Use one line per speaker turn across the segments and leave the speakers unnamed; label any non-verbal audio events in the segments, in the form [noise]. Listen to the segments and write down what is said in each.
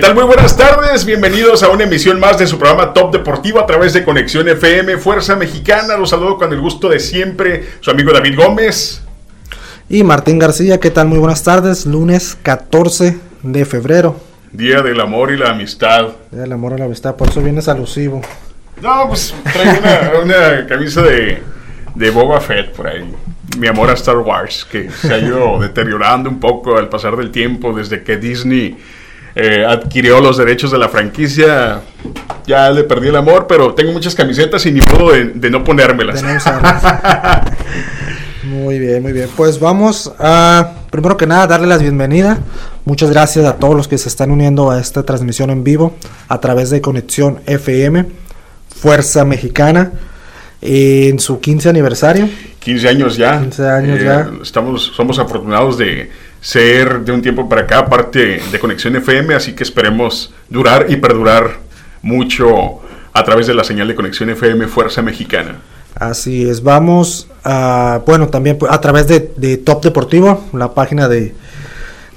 ¿Qué tal? Muy buenas tardes, bienvenidos a una emisión más de su programa Top Deportivo a través de Conexión FM, Fuerza Mexicana. Los saludo con el gusto de siempre, su amigo David Gómez.
Y Martín García, ¿qué tal? Muy buenas tardes, lunes 14 de febrero.
Día del amor y la amistad.
Día del amor y la amistad, por eso vienes alusivo.
No, pues traigo una, una camisa de, de Boba Fett por ahí. Mi amor a Star Wars, que se ha ido deteriorando un poco al pasar del tiempo desde que Disney eh, adquirió los derechos de la franquicia. Ya le perdí el amor, pero tengo muchas camisetas y ni modo de, no ponérmelas. [laughs]
muy bien, muy bien. Pues vamos a, primero que nada, darle la bienvenida. Muchas gracias a todos los que se están uniendo a esta transmisión en vivo a través de Conexión FM, Fuerza Mexicana, en su 15 aniversario.
15 años ya.
15 años ya.
Eh, estamos, somos afortunados de ser de un tiempo para acá parte de Conexión FM, así que esperemos durar y perdurar mucho a través de la señal de Conexión FM Fuerza Mexicana.
Así es, vamos a, bueno, también a través de, Top Deportivo, la página de,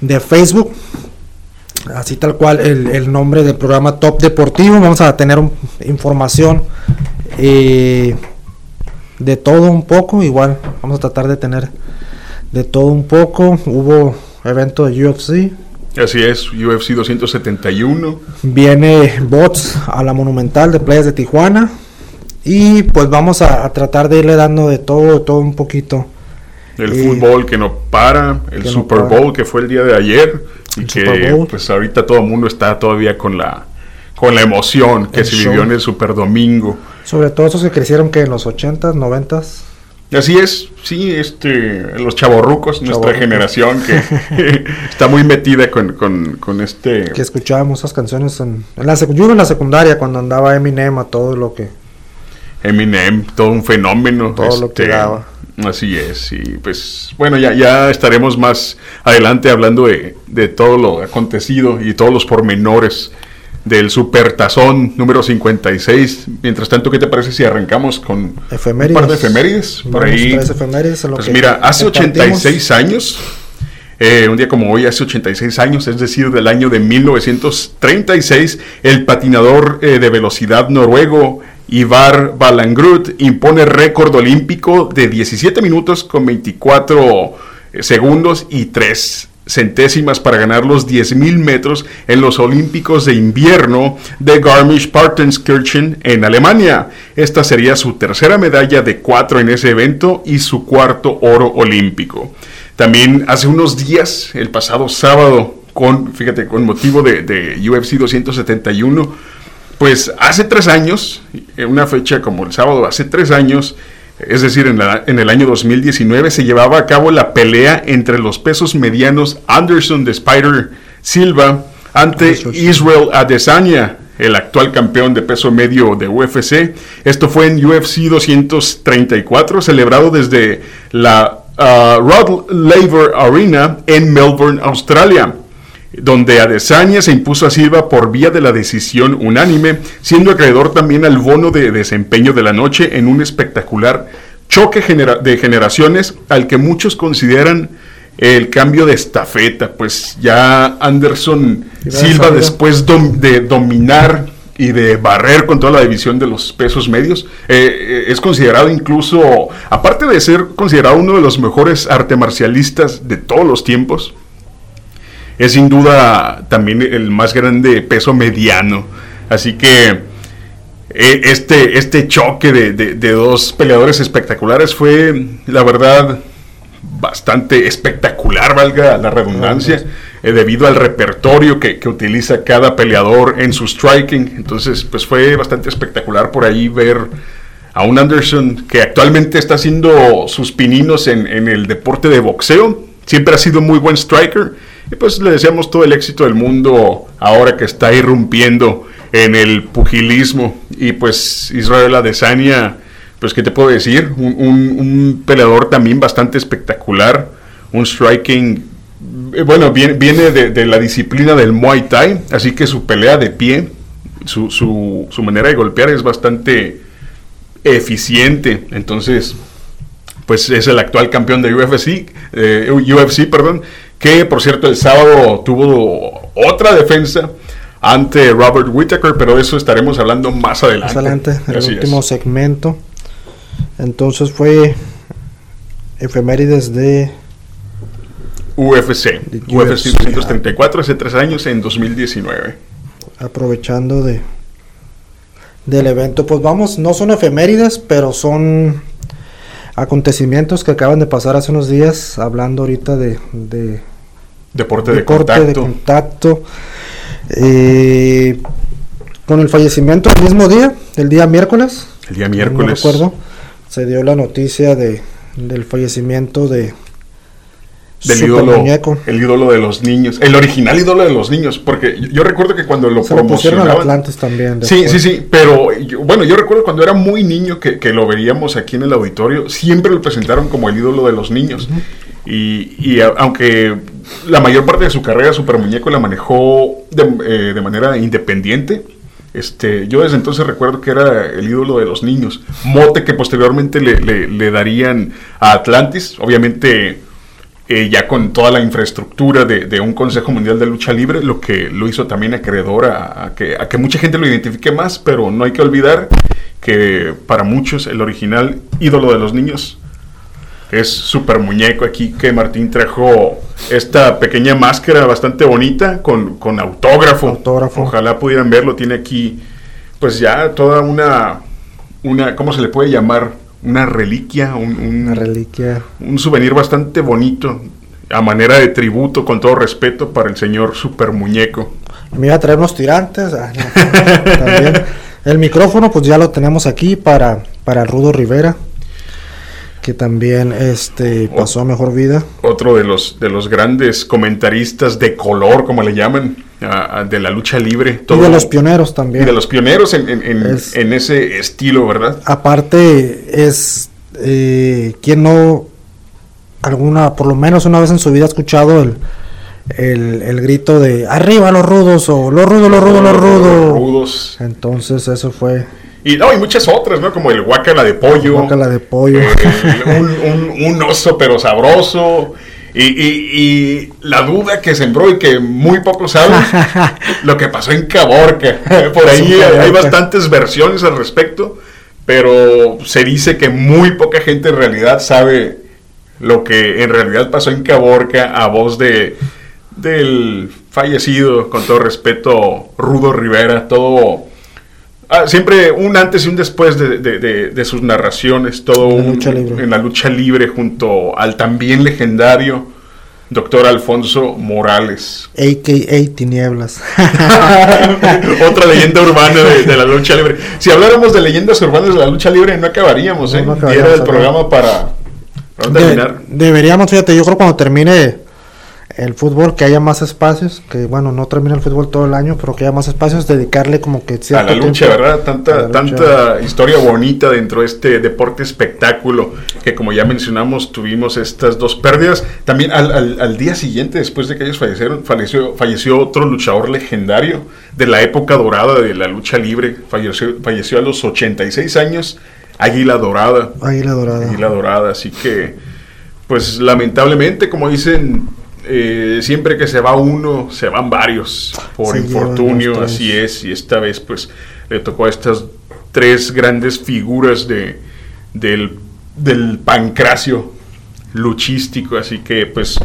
de Facebook, así tal cual el, nombre del programa Top Deportivo, vamos a tener información eh, de todo un poco, igual vamos a tratar de tener de todo un poco. Hubo evento de UFC.
Así es, UFC 271.
Viene Bots a la Monumental de Playas de Tijuana. Y pues vamos a, tratar de irle dando de todo, todo un poquito.
El fútbol que no para, el Super Bowl que fue el día de ayer. y que pues ahorita todo el mundo está todavía con la, con la emoción que se vivió en el Super Domingo.
Sobre todo esos que crecieron que en los 80s, 90s.
Así es, sí, este, los chavorrucos, nuestra generación que [laughs] está muy metida con, este...
Que escuchábamos esas canciones en, la, yo en la secundaria cuando andaba Eminem a todo lo que...
Eminem, todo un fenómeno.
Todo lo que este, daba.
Así es, y pues bueno, ya, ya estaremos más adelante hablando de, de todo lo acontecido y todos los pormenores del Supertazón número 56. Mientras tanto, ¿qué te parece si arrancamos con
efemérides.
un par de efemérides?
Por ahí. pues
mira, hace 86 años, eh, un día como hoy, hace 86 años, es decir, del año de 1936, el patinador eh, de velocidad noruego Ivar Balangrut impone récord olímpico de 17 minutos con 24 eh, segundos y 3 centésimas para ganar los 10.000 metros en los Olímpicos de Invierno de Garmisch-Partenkirchen en Alemania. Esta sería su tercera medalla de cuatro en ese evento y su cuarto oro olímpico. También hace unos días, el pasado sábado, con, fíjate, con motivo de, UFC 271, pues hace tres años, una fecha como el sábado, hace tres años, es decir, en, el año 2019 se llevaba a cabo la pelea entre los pesos medianos Anderson de Spider Silva ante Israel Adesanya, el actual campeón de peso medio de UFC. Esto fue en UFC 234, celebrado desde la uh, Rod Laver Arena en Melbourne, Australia donde Adesanya se impuso a Silva por vía de la decisión unánime, siendo acreedor también al bono de desempeño de la noche en un espectacular choque de generaciones al que muchos consideran el cambio de estafeta, pues ya Anderson Silva después de dominar y de barrer con toda la división de los pesos medios, eh, eh, es considerado incluso, aparte de ser considerado uno de los mejores arte marcialistas de todos los tiempos, es sin duda también el más grande peso mediano. Así que e, este, este choque de, dos peleadores espectaculares fue, la verdad, bastante espectacular, valga la redundancia, eh, debido al repertorio que, que, utiliza cada peleador en su striking. Entonces, pues fue bastante espectacular por ahí ver a un Anderson que actualmente está haciendo sus pininos en, en el deporte de boxeo. Siempre ha sido muy buen striker y pues le deseamos todo el éxito del mundo ahora que está irrumpiendo en el pugilismo. Y pues Israel Adesanya, pues qué te puedo decir, un, peleador también bastante espectacular, un striking, eh, bueno, viene, viene de, la disciplina del Muay Thai, así que su pelea de pie, su, su, su manera de golpear es bastante eficiente. Entonces, pues es el actual campeón de UFC, UFC, perdón, que por cierto el sábado tuvo otra defensa ante Robert Whittaker, pero de eso estaremos hablando más adelante.
Más adelante, en el último segmento. Entonces fue efemérides de
UFC, UFC 234 hace tres años en 2019.
Aprovechando de del evento, pues vamos, no son efemérides, pero son acontecimientos que acaban de pasar hace unos días, hablando ahorita de, de
deporte de, contacto.
de contacto. Eh, con el fallecimiento el mismo día, el día miércoles.
El día miércoles.
No recuerdo. Se dio la noticia de, del fallecimiento de
del ídolo, el ídolo de los niños, el original ídolo de los niños, porque yo, recuerdo que cuando lo
Se
promocionaban,
Atlantis también.
Sí, sí, sí, pero bueno, yo recuerdo cuando era muy niño que, lo veríamos aquí en el auditorio, siempre lo presentaron como el ídolo de los niños. Y, aunque la mayor parte de su carrera Super Muñeco la manejó de, eh, manera independiente, este, yo desde entonces recuerdo que era el ídolo de los niños. Mote que posteriormente le, le darían a Atlantis, obviamente eh, ya con toda la infraestructura de, un Consejo Mundial de Lucha Libre, lo que lo hizo también acreedor a, que, a que mucha gente lo identifique más, pero no hay que olvidar que para muchos el original ídolo de los niños es Super Muñeco aquí que Martín trajo esta pequeña máscara bastante bonita con, con autógrafo.
autógrafo.
Ojalá pudieran verlo, tiene aquí pues ya toda una, una, ¿cómo se le puede llamar? una reliquia, un,
una reliquia.
Un souvenir bastante bonito, a manera de tributo, con todo respeto, para el señor Super Muñeco.
Me iba a traer unos tirantes. Ah, [laughs] también. El micrófono, pues ya lo tenemos aquí para, para Rudo Rivera, que también este, pasó a mejor vida.
Otro de los, de los grandes comentaristas de color, como le llaman de la lucha libre.
y de los pioneros también.
Y de los pioneros en, en, ese estilo, ¿verdad?
Aparte, es eh, quien no, alguna, por lo menos una vez en su vida ha escuchado el, el, grito de arriba los rudos o los rudos, los rudos, los rudos.
rudos.
Entonces eso fue...
Y no, y muchas otras, ¿no? Como el guacala de pollo.
Guacala de pollo.
Eh, un, un, oso pero sabroso. Y, la duda que sembró y que muy pocos saben [laughs] lo que pasó en Caborca. Por ahí hay bastantes versiones al respecto, pero se dice que muy poca gente en realidad sabe lo que en realidad pasó en Caborca a voz de del fallecido, con todo respeto, Rudo Rivera, todo... Ah, siempre un antes y un después de, sus narraciones, todo en la lucha libre junto al también legendario doctor Alfonso Morales.
AKA Tinieblas. [laughs]
Otra leyenda urbana de, la lucha libre. Si habláramos de leyendas urbanas de la lucha libre, no acabaríamos, ¿eh? era el programa para,
terminar. deberíamos, fíjate, yo creo cuando termine el fútbol, que haya más espacios, que bueno, no termina el fútbol todo el año, pero que haya más espacios, dedicarle como que
a la lucha, ¿verdad? Tanta, tanta historia bonita dentro de este deporte espectáculo, que como ya mencionamos, tuvimos estas dos pérdidas. También al, al, día siguiente, después de que ellos fallecieron, falleció, falleció otro luchador legendario de la época dorada de la lucha libre, falleció, falleció a los 86 años, Águila Dorada.
Águila Dorada.
Águila Dorada, así que, pues lamentablemente, como dicen eh, siempre que se va uno, se van varios por infortunio, así es, y esta vez pues le tocó a estas tres grandes figuras de, del, del pancracio luchístico, así que pues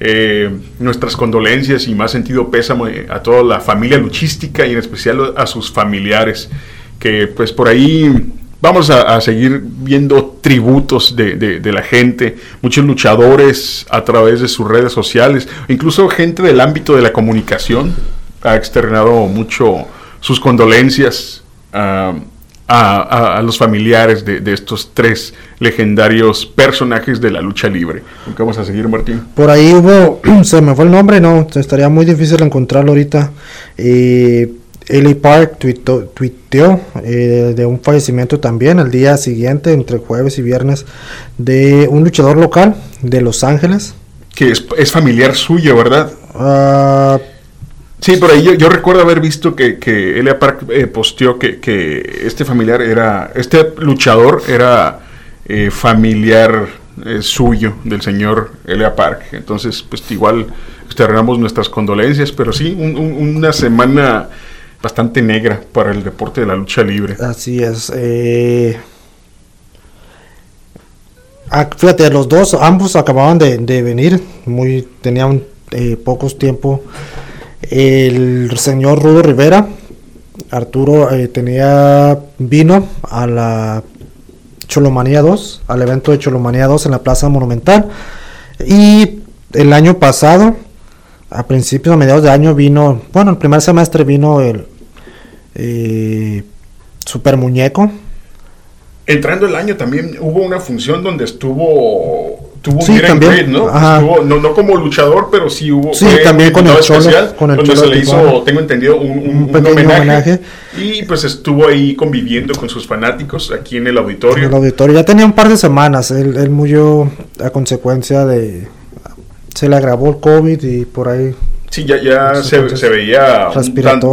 eh, nuestras condolencias y más sentido pésamo a toda la familia luchística y en especial a sus familiares, que pues por ahí Vamos a, seguir viendo tributos de, la gente, muchos luchadores a través de sus redes sociales, incluso gente del ámbito de la comunicación ha externado mucho sus condolencias a, los familiares de, estos tres legendarios personajes de la lucha libre. ¿Qué vamos a seguir, Martín?
Por ahí hubo, [clears throat] se me fue el nombre, no, estaría muy difícil encontrarlo ahorita. Eh, Eli Park tuiteó eh, de un fallecimiento también al día siguiente, entre jueves y viernes, de un luchador local de Los Ángeles.
Que es, familiar suyo, ¿verdad?
Ah,
sí, por ahí yo, recuerdo haber visto que, que Elia Park eh, posteó que, este familiar era, este luchador era eh, familiar suyo, del señor Elia Park. Entonces, pues igual externamos nuestras condolencias, pero sí, una semana bastante negra para el deporte de la lucha libre.
Así es. Eh, ah, fíjate, los dos, ambos acababan de, venir, muy tenían eh, pocos tiempo. El señor Rudo Rivera, Arturo eh, tenía vino a la Cholomanía 2, al evento de Cholomanía 2 en la Plaza Monumental. Y el año pasado, a principios, a mediados de año, vino, bueno, el primer semestre vino el eh, Super Muñeco.
Entrando el año también hubo una función donde estuvo tuvo un también, ¿no? ¿no? como luchador, pero sí hubo
sí, también con el
especial, con el donde se le hizo, tengo entendido, un, un, homenaje, Y pues estuvo ahí conviviendo con sus fanáticos aquí en el auditorio. En
el auditorio ya tenía un par de semanas, él, él murió a consecuencia de se le agravó el COVID y por ahí
Sí, ya, ya se, veía un tanto,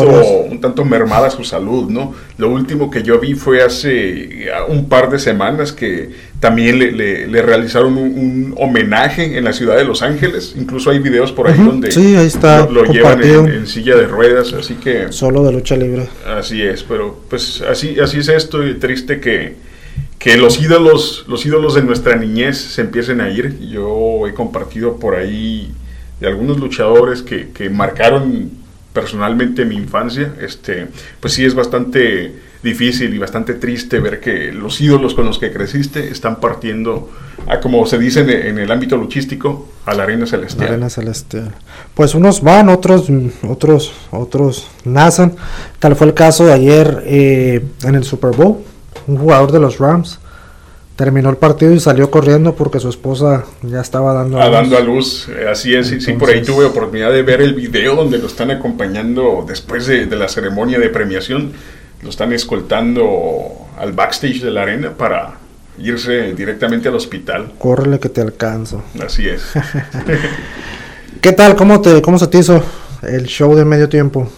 un tanto mermada su salud, ¿no? Lo último que yo vi fue hace un par de semanas que también le, le, realizaron un, homenaje en la ciudad de Los Ángeles. Incluso hay videos por ahí donde
sí, ahí está
lo, llevan en, silla de ruedas, así que...
Solo de lucha libre.
Así es, pero pues así, así es esto y triste que, que los ídolos, los ídolos de nuestra niñez se empiecen a ir. Yo he compartido por ahí de algunos luchadores que, que marcaron personalmente mi infancia, este, pues sí es bastante difícil y bastante triste ver que los ídolos con los que creciste están partiendo a, como se dice en, el ámbito luchístico, a la arena celestial.
Arena celestial. Pues unos van, otros, otros, otros nacen. Tal fue el caso de ayer eh, en el Super Bowl, un jugador de los Rams terminó el partido y salió corriendo porque su esposa ya estaba dando
a, luz. dando a luz. Eh, así es, sí, por ahí tuve oportunidad de ver el video donde lo están acompañando después de, la ceremonia de premiación. Lo están escoltando al backstage de la arena para irse directamente al hospital.
Córrele que te alcanzo.
Así es. [laughs]
¿Qué tal? ¿Cómo, te, ¿Cómo se te hizo el show de medio tiempo?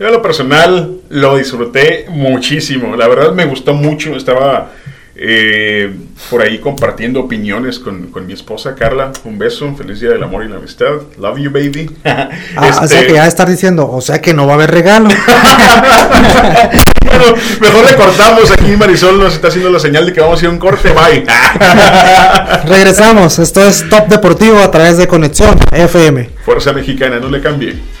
Yo a lo personal lo disfruté muchísimo. La verdad me gustó mucho. Estaba eh, por ahí compartiendo opiniones con, con, mi esposa Carla. Un beso, feliz día del amor y la amistad. Love you, baby. [laughs]
Ah, [laughs] O sea este que ya estar diciendo, o sea que no va a haber regalo. [laughs]
bueno, mejor le cortamos. Aquí Marisol nos está haciendo la señal de que vamos a ir a un corte. Bye.
Regresamos. Esto es Top Deportivo a través de Conexión FM.
Fuerza Mexicana, no le cambie.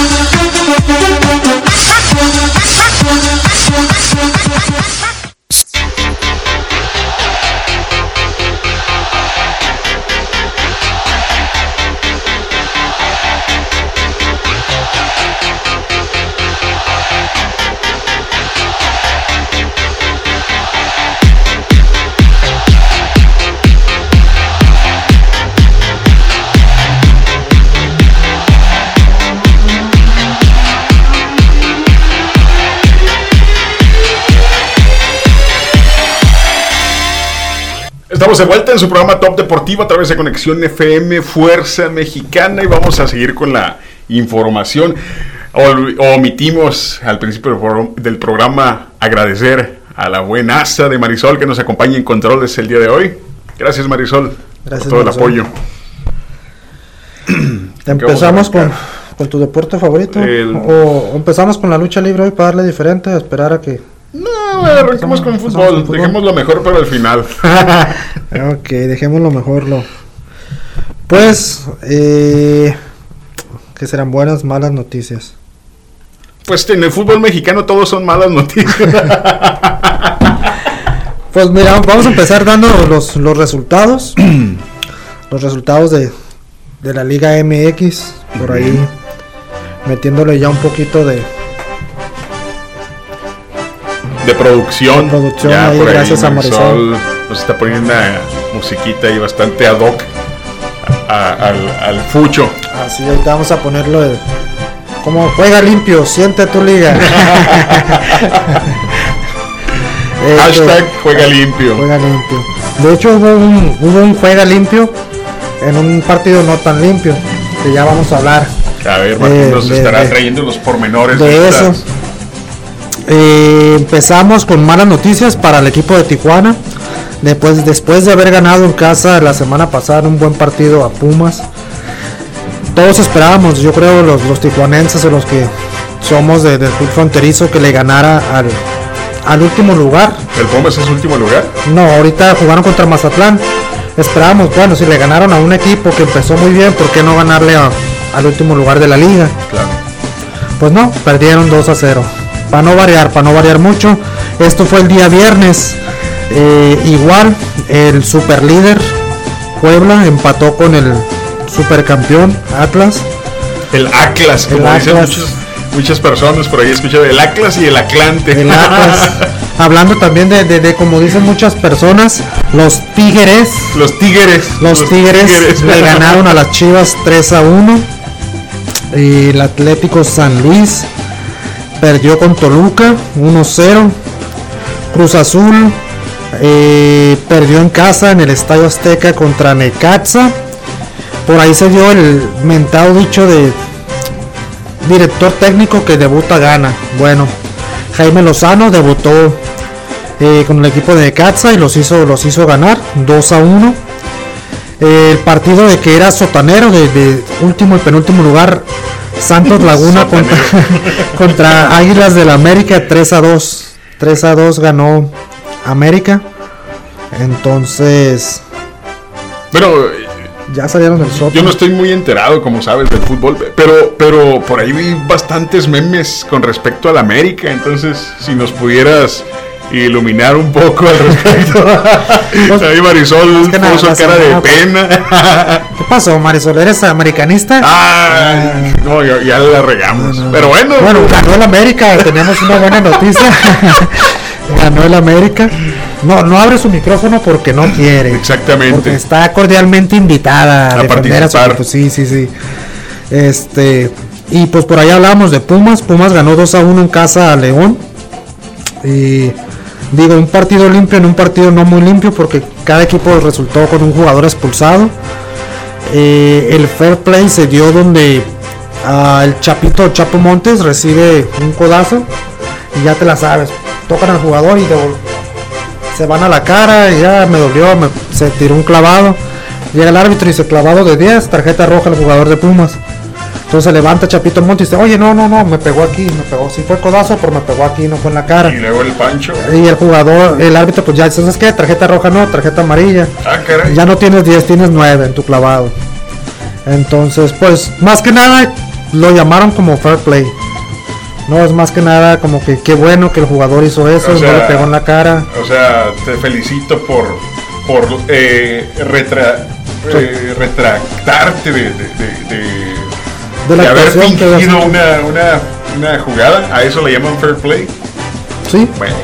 Swing, swing, swing.
Estamos de vuelta en su programa Top Deportivo a través de Conexión FM Fuerza Mexicana y vamos a seguir con la información. omitimos al principio del programa agradecer a la buena asa de Marisol que nos acompaña en controles el día de hoy. Gracias Marisol
Gracias,
por todo el apoyo. [clears throat]
Empezamos con, con, tu deporte favorito o empezamos con la lucha libre hoy para darle diferente, esperar a que
no, arranquemos con fútbol. Dejemos lo mejor para el final. [laughs]
ok, dejemos lo mejor. Lo... Pues, eh, que serán buenas, malas noticias.
Pues en el fútbol mexicano todos son malas noticias. [laughs]
pues mira, vamos a empezar dando los, los resultados. [clears throat] los resultados de, de la Liga MX. Por ahí metiéndole ya un poquito de,
de producción.
De producción,
Ya
ahí,
por ahí
gracias a Marisol.
Nos está poniendo una musiquita ahí bastante ad hoc a- a- al, al fucho.
Así, ahorita vamos a ponerlo de- como juega limpio, siente tu liga. [laughs] Este,
Hashtag juega limpio.
Juega limpio. De hecho hubo un, hubo un juega limpio en un partido no tan limpio, que ya vamos a hablar
A ver, Martín
de-
nos
de-
estará
de-
trayendo los pormenores
de eso.
estas-
Eh, empezamos con malas noticias para el equipo de Tijuana. Después, después de haber ganado en casa la semana pasada un buen partido a Pumas. Todos esperábamos, yo creo, los, los tijuanenses o los que somos de- del club fronterizo, que le ganara al, al último lugar.
¿El Pumas es último lugar?
No, ahorita jugaron contra Mazatlán. Esperábamos, bueno, si le ganaron a un equipo que empezó muy bien, ¿por qué no ganarle a- al último lugar de la liga?
Claro.
Pues no, perdieron 2 a 0. Para no variar, para no variar mucho. Esto fue el día viernes. Eh, igual, el super líder Puebla empató con el supercampeón Atlas.
El Atlas, como
El
dicen
Atlas.
muchas, muchas personas por ahí, he escuchado el Atlas y el Atlante.
El Atlas. [laughs] Hablando también de, de- de, como dicen muchas personas, los Tigres.
Los Tigres.
Los, tigres, le ganaron a las Chivas 3 a 1. Y el Atlético San Luis perdió con Toluca 1-0. Cruz Azul eh, perdió en casa en el Estadio Azteca contra Necaxa. Por ahí se dio el mentado dicho de director técnico que debuta gana. Bueno, Jaime Lozano debutó eh, con el equipo de Necaxa y los hizo, los hizo ganar 2 a 1. El partido de que era sotanero de, de último y penúltimo lugar, Santos [laughs] Laguna contra, [laughs] contra Águilas del América 3 a 2. 3 a 2 ganó América. Entonces,
Pero
ya salieron del
yo no estoy muy enterado, como sabes, del fútbol, pero, pero por ahí vi bastantes memes con respecto al América, entonces si nos pudieras iluminar un poco al respecto. [laughs] ahí Marisol
que nada,
puso cara de pena. [laughs]
¿Qué pasó, Marisol? ¿Eres americanista?
Ay, no, ya, ya la regamos. Pero bueno,
Bueno, ganó el América, tenemos una buena noticia. [laughs] ganó el América. No, no abre su micrófono porque no quiere.
Exactamente.
Porque está cordialmente invitada a,
A
a su
participar.
equipo. Sí, sí, sí. Este, y pues por ahí hablamos de Pumas. Pumas ganó 2 a 1 en casa a León. Y digo, un partido limpio en un partido no muy limpio porque cada equipo resultó con un jugador expulsado. Eh, el fair play se dio donde ah, el Chapito Chapo Montes recibe un codazo y ya te la sabes. Tocan al jugador y se van a la cara y ya me dolió, se tiró un clavado. Llega el árbitro y dice clavado de 10, tarjeta roja al jugador de Pumas. Entonces se levanta Chapito Montes y dice, oye, no, no, no, me pegó aquí, me pegó, sí fue codazo, pero me pegó aquí, no fue en la cara.
y luego el Pancho.
Y el jugador, el árbitro, pues ya ¿sabes qué? Tarjeta roja no, tarjeta amarilla.
Ah, caray.
Ya no tienes 10, tienes 9 en tu clavado. Entonces, pues, más que nada, lo llamaron como fair play. No es más que nada como que qué bueno que el jugador hizo eso,
O sea,
no le pegó en la cara.
O sea, te felicito por, por eh, retra- eh, retractarte de, de, de- de-
De la
de haber fingido una, una, una jugada. A eso le llaman fair play.
Sí.
Bueno,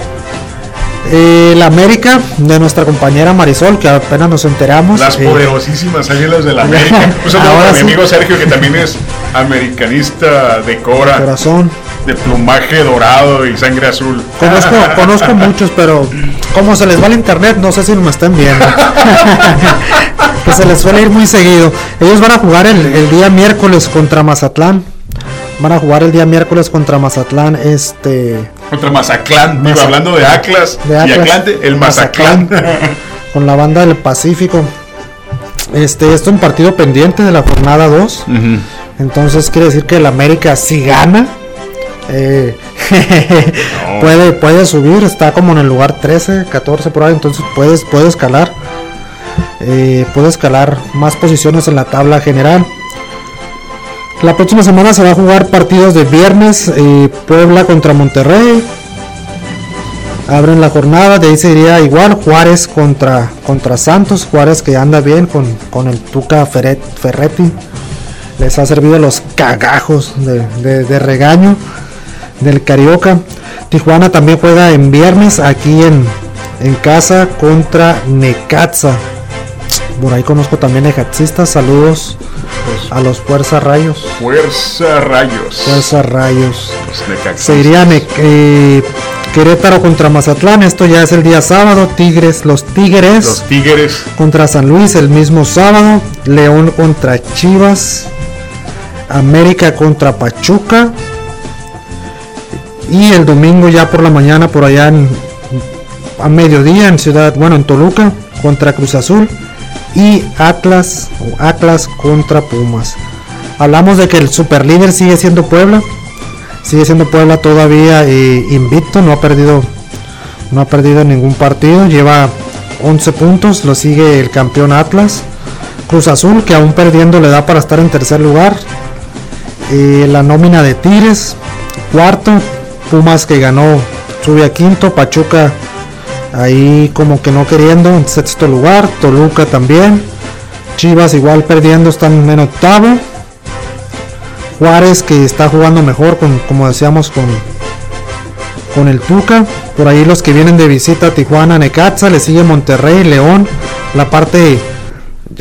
Eh, la América de nuestra compañera Marisol, que apenas nos enteramos.
las
eh,
poderosísimas águilas de la América. [laughs] Un saludo mi
sí.
amigo Sergio, que también es americanista de Cora,
corazón.
de plumaje dorado y sangre azul.
Conozco, [laughs] conozco muchos, pero como se les va el internet, no sé si me están viendo. [laughs] que se les suele ir muy seguido. Ellos van a jugar el, el día miércoles contra Mazatlán. Van a jugar el día miércoles contra Mazatlán. Este.
Contra Mazaclán. Digo,
Maza-
hablando de Atlas,
de
y
Atlas.
Atlante, el Mazaclán. [laughs]
con la banda del Pacífico. Este, esto en partido pendiente de la jornada 2.
Ujú.
Entonces quiere decir que el América si gana. eh, [laughs] puede, puede subir, está como en el lugar 13, 14 por ahí, entonces puedes, puede escalar. Eh, puede escalar más posiciones en la tabla general. La próxima semana se va a jugar partidos de viernes, eh, Puebla contra Monterrey. Abren la jornada, de ahí se iría igual Juárez contra, contra Santos, Juárez que anda bien con, con el Tuca Ferret- Ferretti les ha servido los cagajos de, de- de regaño. del Carioca. Tijuana también juega en viernes aquí en, en casa contra Necaxa. Por ahí conozco también necaxistas. Saludos a los Fuerza Rayos.
Fuerza Rayos.
Fuerza Rayos.
Necaxistas.
Se eh, Querétaro contra Mazatlán. Esto ya es el día sábado. Tigres, los Tigres
Los Tigres.
contra San Luis el mismo sábado. León contra Chivas. América contra Pachuca. Y el domingo ya por la mañana por allá en, a mediodía en Ciudad, bueno, en Toluca contra Cruz Azul y Atlas o Atlas contra Pumas. Hablamos de que el superlíder sigue siendo Puebla. Sigue siendo Puebla todavía eh, invicto, no ha perdido no ha perdido ningún partido, lleva 11 puntos, lo sigue el campeón Atlas. Cruz Azul, que aún perdiendo le da para estar en tercer lugar. Eh, la nómina de Tigres, cuarto. Pumas que ganó, sube a quinto. Pachuca ahí como que no queriendo, en sexto lugar. Toluca también. Chivas igual perdiendo, están en octavo. Juárez que está jugando mejor, con, como decíamos, con, con el Tuca. Por ahí los que vienen de visita a Tijuana, Necaxa, le sigue Monterrey, León. La parte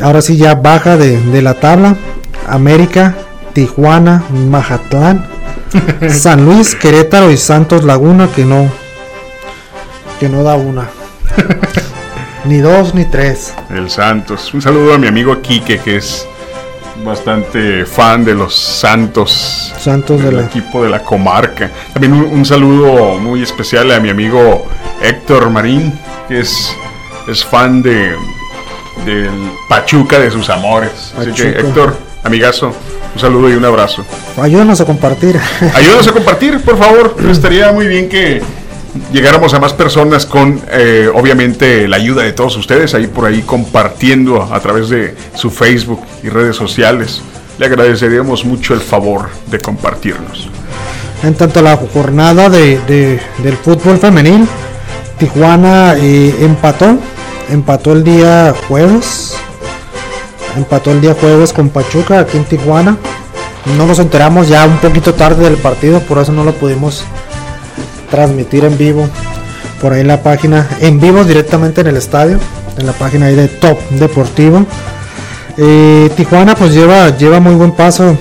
ahora sí ya baja de, de la tabla. América, Tijuana, Mazatlán, [laughs] San Luis, Querétaro y Santos Laguna que no que no da una. ni dos ni tres.
El Santos. Un saludo a mi amigo Quique, que es bastante fan de los Santos.
Santos de
del
la
equipo de la comarca. También un, un saludo muy especial a mi amigo Héctor Marín, que es, es fan de del Pachuca de sus amores. Así que. Héctor, amigazo, un saludo y un abrazo.
Ayúdanos a compartir.
Ayúdanos a compartir, por favor. [clears throat] Estaría muy bien que llegáramos a más personas con, eh, obviamente, la ayuda de todos ustedes, ahí por ahí compartiendo a través de su Facebook y redes sociales. Le agradeceríamos mucho el favor de compartirnos.
En tanto la jornada de- del fútbol femenil, Tijuana eh, empató, empató el día jueves, empató el día jueves con Pachuca aquí en Tijuana. No nos enteramos ya un poquito tarde del partido, por eso no lo pudimos transmitir en vivo. Por ahí en la página, en vivo directamente en el estadio, en la página ahí de Top Deportivo. Eh, Tijuana pues lleva, lleva muy buen paso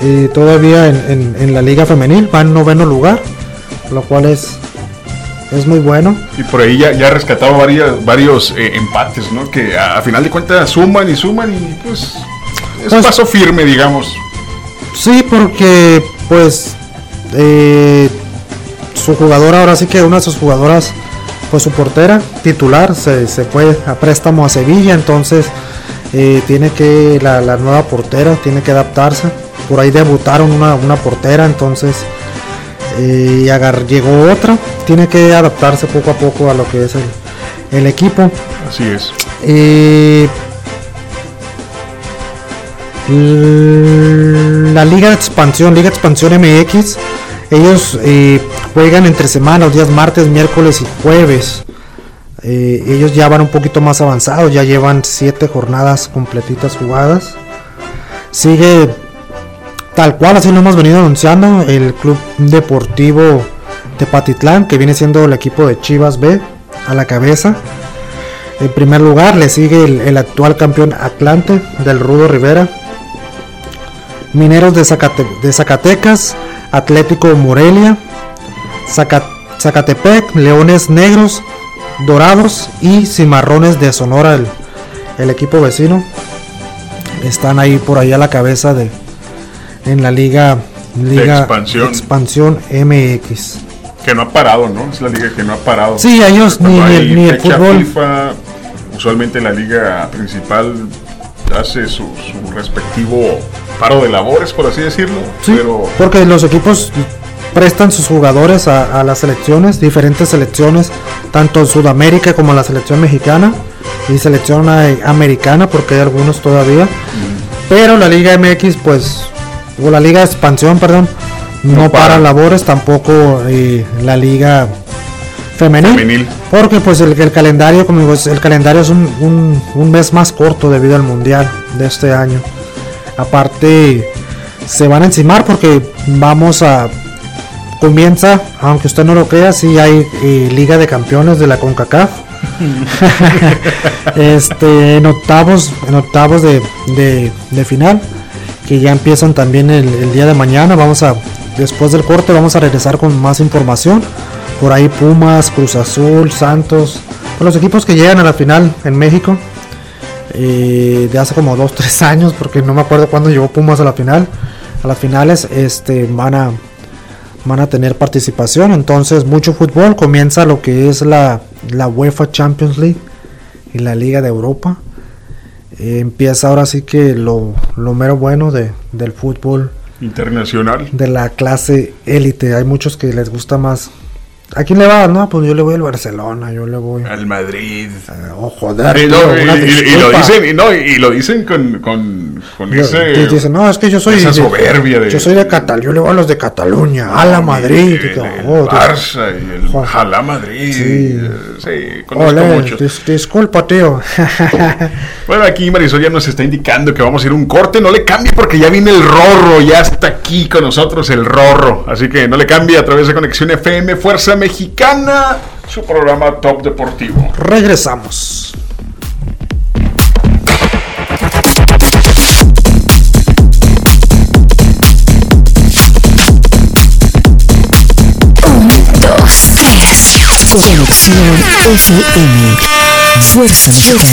eh, todavía en, en- en la liga femenil, va en noveno lugar, lo cual es, es muy bueno.
Y por ahí ya, ya ha rescatado varias, varios eh, empates, ¿no? Que a, a final de cuentas suman y suman y pues es
Pues-
paso firme, digamos.
Sí, porque pues eh, su jugadora, ahora sí que una de sus jugadoras, pues su portera titular se, se fue a préstamo a Sevilla, entonces eh, tiene que, la, la nueva portera tiene que adaptarse. Por ahí debutaron una, una portera, entonces eh, y agar- llegó otra, tiene que adaptarse poco a poco a lo que es el, el equipo.
Así es.
Eh, la Liga de Expansión, Liga de Expansión MX, ellos eh, juegan entre semana, los días martes, miércoles y jueves. Eh, ellos ya van un poquito más avanzados, ya llevan siete jornadas completitas jugadas. Sigue tal cual, así lo hemos venido anunciando, el Club Deportivo Tepatitlán, que viene siendo el equipo de Chivas B a la cabeza. En primer lugar le sigue el, el actual campeón Atlante del Rudo Rivera. Mineros de, Zacate- de Zacatecas, Atlético Morelia, Zaca- Zacatepec, Leones Negros, Dorados y Cimarrones de Sonora, el, el equipo vecino. Están ahí por ahí a la cabeza de en la liga, liga
expansión.
expansión MX.
Que no ha parado, ¿no? Es la liga que no ha parado.
Sí, ellos ni, ni ni el fútbol.
FIFA, usualmente la liga principal hace su, su respectivo paro de labores, por así decirlo.
Sí,
Pero
porque los equipos prestan sus jugadores a, a las selecciones, diferentes selecciones, tanto en Sudamérica como la selección mexicana y selección americana, porque hay algunos todavía. Pero la Liga MX, pues, o la Liga de Expansión, perdón, no,
No para.
para labores, tampoco eh, la Liga femenil,
Femenil.
Porque pues el, el calendario, como digo, el calendario es un, un- un mes más corto debido al Mundial de este año. Aparte, se van a encimar porque vamos a comienza, aunque usted no lo crea, sí hay eh, Liga de Campeones de la CONCACAF. [laughs] este, en octavos, en octavos de, de, final, que ya empiezan también el, día de mañana. Vamos a, después del corte, vamos a regresar con más información. Por ahí Pumas, Cruz Azul, Santos, los equipos que llegan a la final en México. Eh, de hace como 2-3 años, porque no me acuerdo cuándo llegó Pumas a la final. A las finales este, van a van a tener participación. Entonces, mucho fútbol. Comienza lo que es la, la UEFA Champions League y la Liga de Europa. Eh, empieza ahora sí que lo, lo mero bueno de, del fútbol
internacional.
De la clase élite. Hay muchos que les gusta más ¿A quién le va? No, pues yo le voy al Barcelona, yo le voy.
Al Madrid.
Uh, oh, joder.
Y, lo dicen, y, no, y lo dicen con, con, con ese.
Dicen, no, es que yo soy.
Esa soberbia de.
Yo soy de Cataluña, yo le voy a los de Cataluña, a la Madrid.
El, el, Barça y el Ojalá Madrid. Sí, sí conozco Olé, mucho.
Dis, disculpa, tío. [laughs]
bueno, aquí Marisol ya nos está indicando que vamos a ir a un corte. No le cambie porque ya viene el Rorro, ya está aquí con nosotros el Rorro. Así que no le cambie a través de Conexión FM, Fuerza Mexicana, su programa Top Deportivo.
Regresamos.
Conexión FM. Fuerza Mexicana.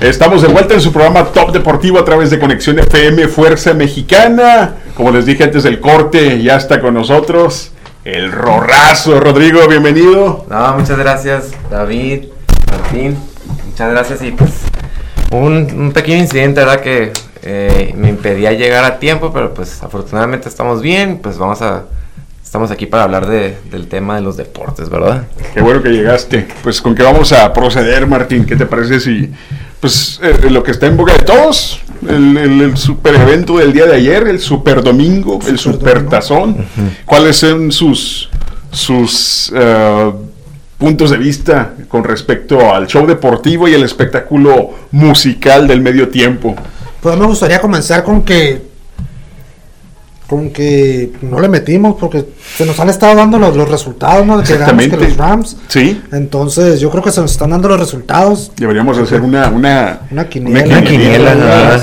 Estamos de vuelta en su programa Top Deportivo a través de Conexión FM Fuerza Mexicana. Como les dije antes del corte, ya está con nosotros el Rorrazo. Rodrigo, bienvenido.
No, muchas gracias, David, Martín. Muchas gracias y pues un, pequeño incidente, ¿verdad? Que eh, me impedía llegar a tiempo, pero pues afortunadamente estamos bien. Pues vamos a Estamos aquí para hablar de, del tema de los deportes, ¿verdad?
Qué bueno que llegaste. Pues con qué vamos a proceder, Martín. ¿Qué te parece si pues eh, lo que está en boca de todos, el, super evento del día de ayer, el super domingo, el super tazón, cuáles son sus, sus eh, puntos de vista con respecto al show deportivo y el espectáculo musical del medio tiempo.
Pues me gustaría comenzar con que con que no le metimos porque se nos han estado dando los, los resultados, ¿no? Que que los Rams.
Sí.
Entonces, yo creo que se nos están dando los resultados.
Deberíamos hacer una una,
una quiniela.
Una quiniela,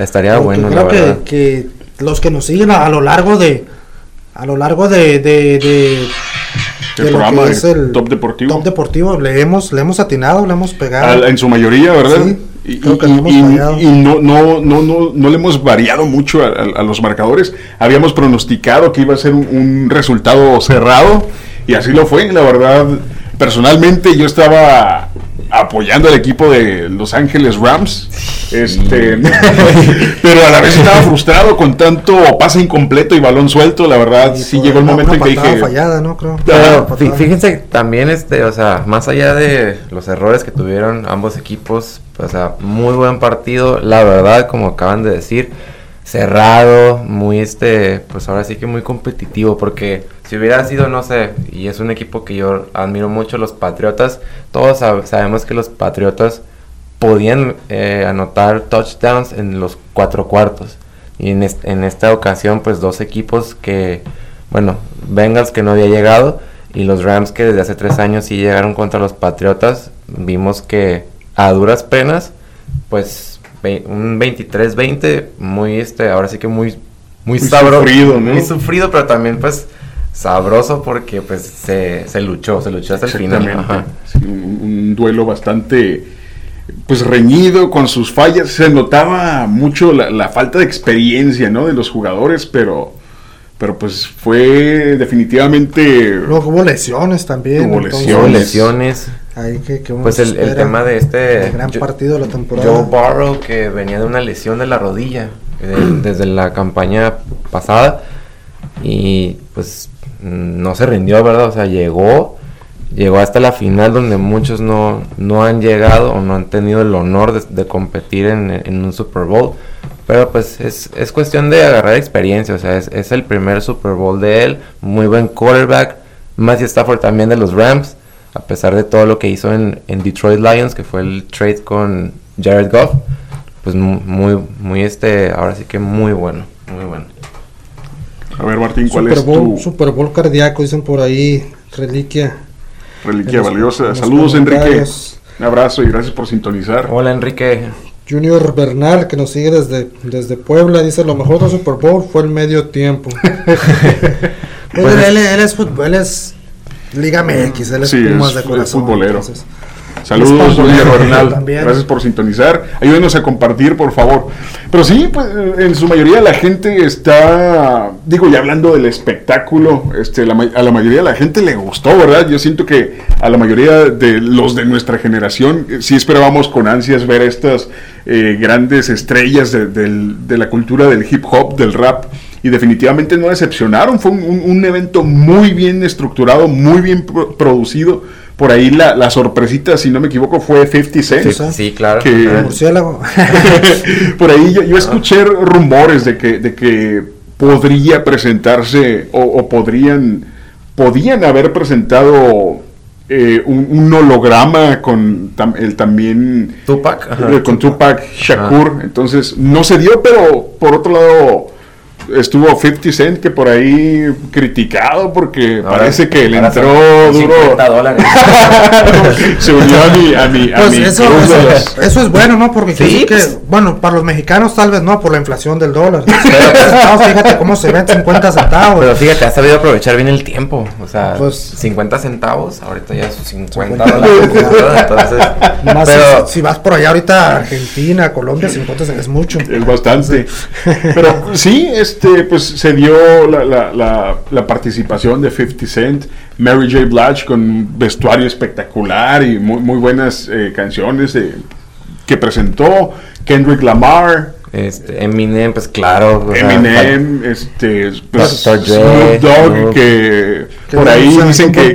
estaría bueno,
creo que, que, los que nos siguen a, lo largo de a lo largo de, de, de
el programa es el top deportivo.
Top deportivo, le hemos, le hemos atinado, le hemos pegado.
en su mayoría, ¿verdad? Sí. Y, no, no, no, no, no, le hemos variado mucho a, los marcadores. Habíamos pronosticado que iba a ser un, resultado cerrado y así lo fue. La verdad, personalmente yo estaba apoyando al equipo de Los Ángeles Rams. Este, [laughs] pero a la vez estaba frustrado con tanto pase incompleto y balón suelto. La verdad, sí, llegó el momento en que dije.
fallada, ¿no? Creo.
fíjense, también, este, o sea, más allá de los errores que tuvieron ambos equipos, o sea, muy buen partido, la verdad, como acaban de decir, cerrado, muy este, pues ahora sí que muy competitivo, porque si hubiera sido, no sé, y es un equipo que yo admiro mucho, los Patriotas, todos sabemos que los Patriotas podían eh, anotar touchdowns en los cuatro cuartos. Y en, en esta ocasión, pues dos equipos que, bueno, Bengals que no había llegado y los Rams que desde hace tres años sí llegaron contra los Patriotas, vimos que a duras penas, pues un 23-20, muy este, ahora sí que muy muy, sabroso, sufrido, muy sufrido, pero también pues sabroso porque pues se, se luchó, se luchó hasta el final.
un, duelo bastante pues reñido con sus fallas. Se notaba mucho la, la falta de experiencia, ¿no? De los jugadores, pero pero pues fue definitivamente...
Luego hubo lesiones también.
Hubo lesiones. lesiones.
Ahí que, que
pues el, el, tema de este...
gran partido de la temporada.
Joe Barrow que venía de una lesión de la rodilla desde la campaña pasada y pues no se rindió, ¿verdad? O sea, llegó, llegó hasta la final donde muchos no, no han llegado o no han tenido el honor de, competir en, en un Super Bowl pero pues es, es cuestión de agarrar experiencia, o sea, es, es, el primer Super Bowl de él, muy buen quarterback. Matthew Stafford también de los Rams, a pesar de todo lo que hizo en, en Detroit Lions, que fue el trade con Jared Goff, pues muy, muy, este, ahora sí que muy bueno, muy bueno.
A ver, Martín, ¿cuál
Super
es
Bowl,
tu
Super Bowl cardíaco, dicen por ahí, reliquia.
reliquia valiosa? Saludos, Enrique. Un abrazo y gracias por sintonizar.
Hola, Enrique.
Junior Bernal, que nos sigue desde, desde Puebla, dice, lo mejor del Super Bowl fue el medio tiempo. [laughs] él, él, él, es fútbol, él es Liga MX, él es
sí,
Pumas
es,
de corazón.
es futbolero.
entonces,
Saludos, Junior Bernal. Gracias por sintonizar. Ayúdenos a compartir, por favor. Pero sí, pues, en su mayoría la gente está, digo, ya hablando del espectáculo, este, la a la mayoría de la gente le gustó, ¿verdad? Yo siento que a la mayoría de los de nuestra generación eh, sí esperábamos con ansias ver estas eh, grandes estrellas de, la cultura del hip hop, del rap. Y definitivamente no decepcionaron. Fue un, un- un evento muy bien estructurado, muy bien pro- producido. Por ahí la, la sorpresita, si no me equivoco, fue 50 Cent.
Sí.
Sí, claro.
Que-.
Murciélago. [laughs] [laughs]
Por ahí yo, yo escuché rumores de que, de que podría presentarse o, o podrían, podían haber presentado eh, un, un holograma con tam- el también
Tupac. ajá.
eh, con Tupac Shakur. Entonces no se dio, pero por otro lado estuvo 50 Cent que por ahí criticado porque
Ahora-
parece que le entró duro.
50 dólares. [laughs]
se unió a mi, a mi, a
Pues
mi
eso, eso, es bueno, ¿no? Porque
Sí,
que, bueno, para los mexicanos tal vez no, por la inflación del dólar. [laughs] Centavos, fíjate cómo se ven 50 centavos.
Pero fíjate, ha sabido aprovechar bien el tiempo. O sea,
Pues-
50 centavos, ahorita ya sus 50
50
dólares. Entonces, pero
si, si vas por allá ahorita a Argentina, Colombia, 50 es mucho.
Es bastante. Pero [laughs] sí, este, pues se dio la, la, la, la participación de 50 Cent, Mary J. Blige con un vestuario espectacular y muy, muy buenas eh, canciones eh, que presentó, Kendrick Lamar,
este, Eminem, pues claro. o sea,
Eminem, este, pues,
Dr.
Snoop Dogg,
Snoop.
Que por ahí dicen
un
que, el,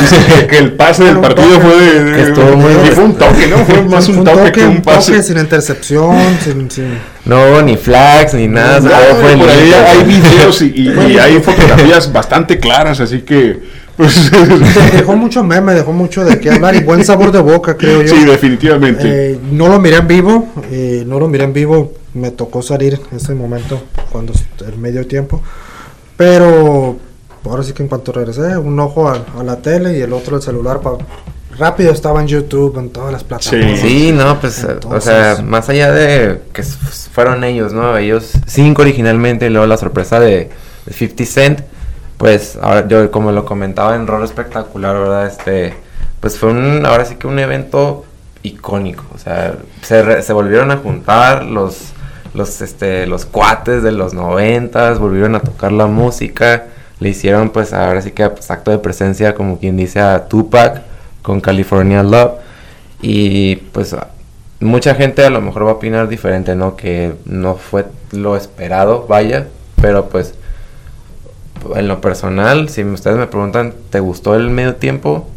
dicen que- que el [laughs] pase del
Un
partido
toque.
fue de, de-
estuvo muy
y fue un toque, ¿no? Fue más un, [laughs] toque, que un pase.
toque sin intercepción, sin, sin-
No ni flags ni nada.
No,
todo fue
por ahí hay videos y, y- y hay [laughs] fotografías bastante claras, así que pues,
dejó mucho meme, dejó mucho de qué hablar y buen sabor de boca, creo yo.
sí, definitivamente.
Eh, no lo miré en vivo, eh, no lo miré en vivo, me tocó salir en ese momento, cuando el medio tiempo, pero ahora sí que en cuanto regresé, un ojo a, a la tele y el otro al celular, pa- rápido estaba en YouTube, en todas las plataformas.
Sí, no, pues, eh, o sea,
Entonces-
más allá de que fueron ellos, ¿no? Ellos cinco originalmente y luego la sorpresa de, de 50 Cent, pues, ahora yo como lo comentaba en Rol Espectacular, ¿verdad? Este, pues fue un, ahora sí que un evento icónico, o sea, se, re- se volvieron a juntar los, los, este, los cuates de los noventas, volvieron a tocar la música, le hicieron, pues, ahora sí que pues, acto de presencia, como quien dice, a Tupac con California Love. Y pues mucha gente a lo mejor va a opinar diferente, ¿no? Que no fue lo esperado, vaya. Pero pues en lo personal, si ustedes me preguntan, ¿te gustó el medio tiempo?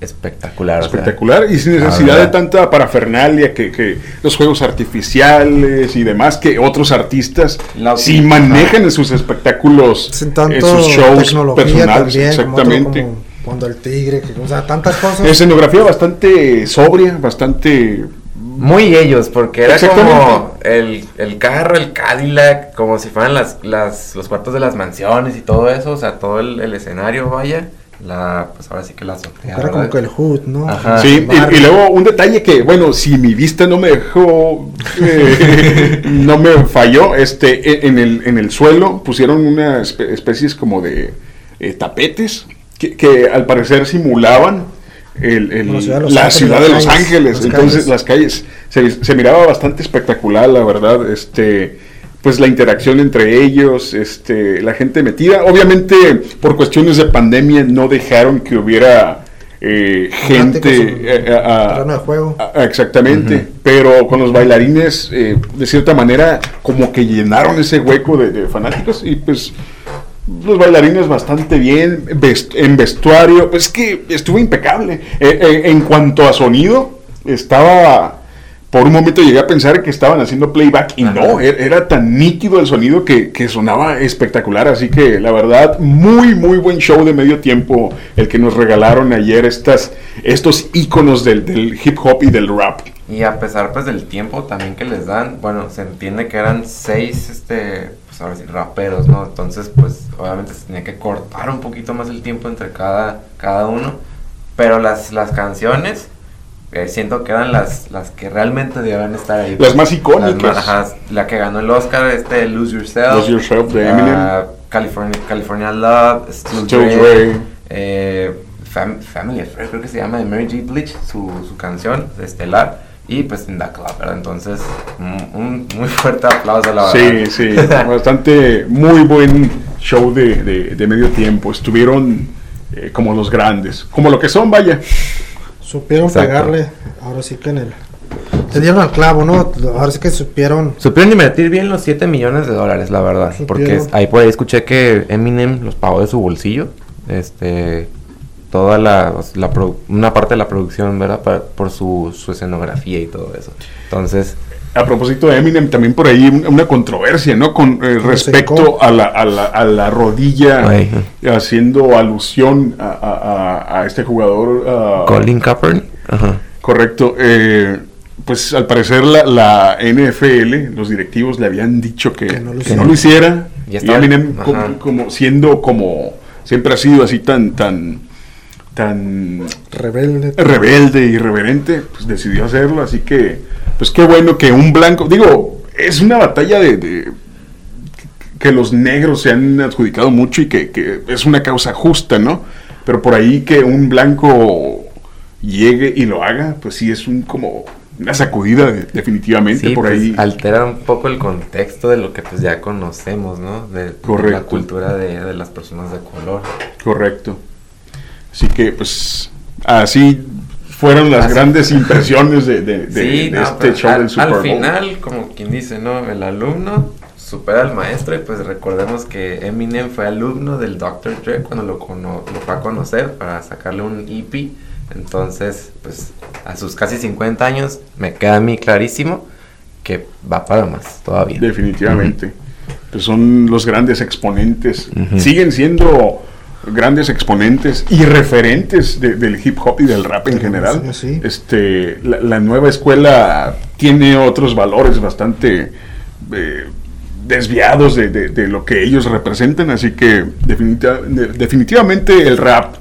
Espectacular. o sea,
Espectacular y sin necesidad de tanta parafernalia que, que los juegos artificiales y demás que otros artistas
La-
sí manejan en sus espectáculos,
Sin tanto
en sus shows personales,
también, como otro
exactamente.
como cuando el tigre, que, o sea, tantas cosas.
Escenografía bastante sobria, bastante
Muy ellos, porque era como el, el carro, el Cadillac, como si fueran las, las, los cuartos de las mansiones y todo eso, o sea, todo el, el escenario, vaya. La, pues ahora sí que la azotea,
Era como que el hood, ¿no?
Ajá.
Sí, y, luego un detalle que, bueno, si mi vista no me dejó, eh, [laughs] no me falló, este, e- en el, en el suelo pusieron unas espe- especies como de eh, tapetes que, que al parecer simulaban el- el-
La ciudad de Los
la
Ángeles,
ciudad de
las
Los
calles,
Ángeles.
las
Entonces
calles.
las calles se, se miraba bastante espectacular, la verdad. Este, pues la interacción entre ellos, este, la gente metida. Obviamente por cuestiones de pandemia no dejaron que hubiera eh, gente eh, a- a-
de juego.
a- exactamente, pero con los bailarines, eh, de cierta manera, como que llenaron ese hueco de, de fanáticos y pues los bailarines bastante bien, vest- en vestuario, pues que estuvo impecable. Eh, eh, en cuanto a sonido, estaba, por un momento llegué a pensar que estaban haciendo playback y
Ajá.
no, era, era tan nítido el sonido que, que sonaba espectacular, así que la verdad, muy, muy buen show de medio tiempo el que nos regalaron ayer estas, estos íconos del, del hip hop y del rap.
Y a pesar pues del tiempo también que les dan, bueno, se entiende que eran seis, este, pues ahora sí, raperos, ¿no? Entonces pues obviamente se tenía que cortar un poquito más el tiempo entre cada, cada uno. Pero las, las canciones, eh, siento que eran las, las que realmente debían estar ahí.
Las más icónicas.
Las más- ajá, la que ganó el Oscar, este, Lose Yourself.
Lose Yourself de Eminem.
California, California Love, Still,
Still
Dre,
Dre.
eh, Fam- Family Affair, creo que se llama, de Mary J. Blige, su, su canción estelar. Y pues In The Club, ¿verdad? Entonces, un, un muy fuerte aplauso, la verdad.
Sí, sí, bastante, muy buen show de, de- de medio tiempo. Estuvieron eh, como los grandes, como lo que son, vaya.
Supieron
Exacto.
pegarle, ahora sí que en el... Le dieron al clavo, ¿no? Ahora sí que supieron...
Supieron invertir bien los 7 millones de dólares, la verdad. Porque ahí por ahí escuché que Eminem los pagó de su bolsillo. Este. Toda la. la produ- una parte de la producción, ¿verdad? Pa- por su, su escenografía y todo eso. Entonces.
A propósito de Eminem, también por ahí un- una controversia, ¿no? Con eh, respecto a la, a la, a la rodilla,
Ay.
haciendo alusión a, a- a- a este jugador. ah,
Colin Kaepernick. Ajá.
Correcto. eh, pues al parecer la, la NFL, los directivos le habían dicho que,
Que no lo
que
hiciera.
no lo hiciera.
Y
Eminem, como, como siendo como siempre ha sido así tan tan tan
Rebelde.
rebelde y irreverente, pues decidió hacerlo. Así que, pues qué bueno que un blanco, digo, es una batalla de, de- que los negros se han adjudicado mucho y que, que es una causa justa, ¿no? Pero por ahí que un blanco llegue y lo haga, pues sí es un como una sacudida de- definitivamente
Sí,
por
pues,
ahí.
altera un poco el contexto de lo que pues ya conocemos, ¿no? De, de la cultura de, de las personas de color.
Correcto. Así que, pues, así fueron las
Así.
grandes impresiones de, de- de-
sí,
de
no,
este
pero
show
al,
del Super
al
Bowl.
final, como quien dice, ¿no? El alumno supera al maestro y pues recordemos que Eminem fue alumno del Dr. Dre cuando lo, cono- lo fue a conocer para sacarle un EP. Entonces, pues a sus casi 50 años me queda a mí clarísimo que va para más todavía.
Definitivamente. Pues son los grandes exponentes. Siguen siendo grandes exponentes y referentes de- del hip hop y del rap en general.
sí.
Este, la, la nueva escuela tiene otros valores bastante eh, desviados de, de- de lo que ellos representan, así que definitiva- de- definitivamente el rap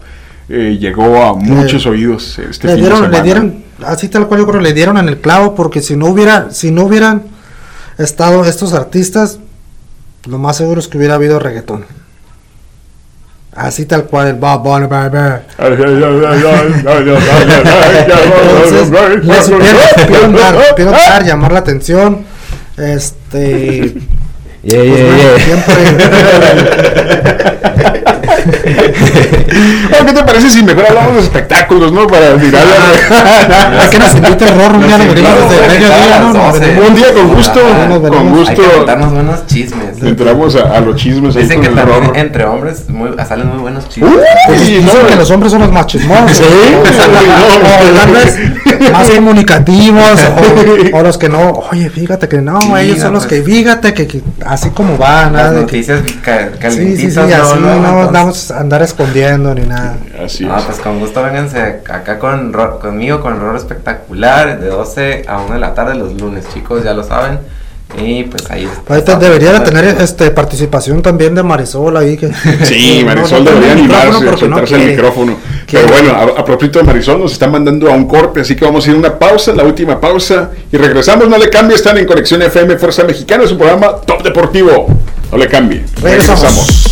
eh, llegó a muchos oídos este
le
fin de
dieron, le dieron, así tal cual yo creo, le dieron en el clavo porque si no hubiera, si no hubieran estado estos artistas, lo más seguro es que hubiera habido reggaetón. Así tal cual el Bob Bunny. Entonces, llamar la atención. Este.
Yeah,
pues,
yeah,
bueno,
yeah.
siempre. [laughs]
Oh, ¿Qué te parece si mejor hablamos de espectáculos, no? Para mirar
Hay que nos invite el horror un día, nos desde mediodía, ¿no? Nos
Un día con gusto,
Ajá,
nos
con.
Hay que
gusto.
contarnos buenos chismes.
Entramos a, a los chismes ahí
Dicen
con
que
el
entre hombres muy, salen muy buenos chismes.
Pues dicen
no,
que los hombres son los más chismosos.
Sí, no,
más comunicativos, o, o los que no, oye, fíjate que no,
Sí,
ellos
no,
son los
pues.
que fíjate que, que así como van, nada
Las
de que
noticias ca-
sí, sí, así no,
entonces-
vamos a andar escondiendo ni nada.
Así
Ah,
es.
pues con gusto vénganse acá con Ro- conmigo con Horror Espectacular de 12 a 1 de la tarde los lunes, chicos, ya lo saben. Y pues ahí está.
Ahorita debería de tener este participación también de Marisol ahí que
Sí, [laughs]
No,
Marisol
no
debería animarse,
no
soltarse el
quiere.
micrófono. Pero bueno, a, a propósito de Marisol, nos están mandando a un corte, así que vamos a ir a una pausa, la última pausa, y regresamos. No le cambie, están en Conexión FM Fuerza Mexicana, su programa Top Deportivo. No le cambie.
Regresamos.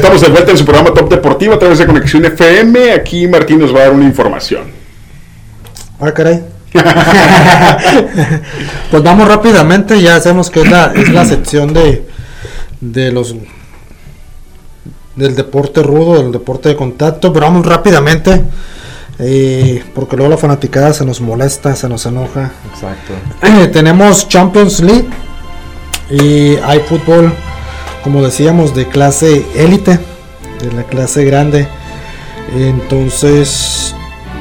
Estamos de vuelta en su programa Top Deportivo a través de Conexión FM. Aquí Martín nos va a dar una información.
Ah, caray. [laughs] pues vamos rápidamente, ya sabemos que es la, es la sección de, de los del deporte rudo, del deporte de contacto, pero vamos rápidamente, eh, porque luego la fanaticada se nos molesta, se nos enoja.
Exacto.
Eh, [clears throat] tenemos Champions League y hay fútbol, como decíamos, de clase élite, de la clase grande. Entonces,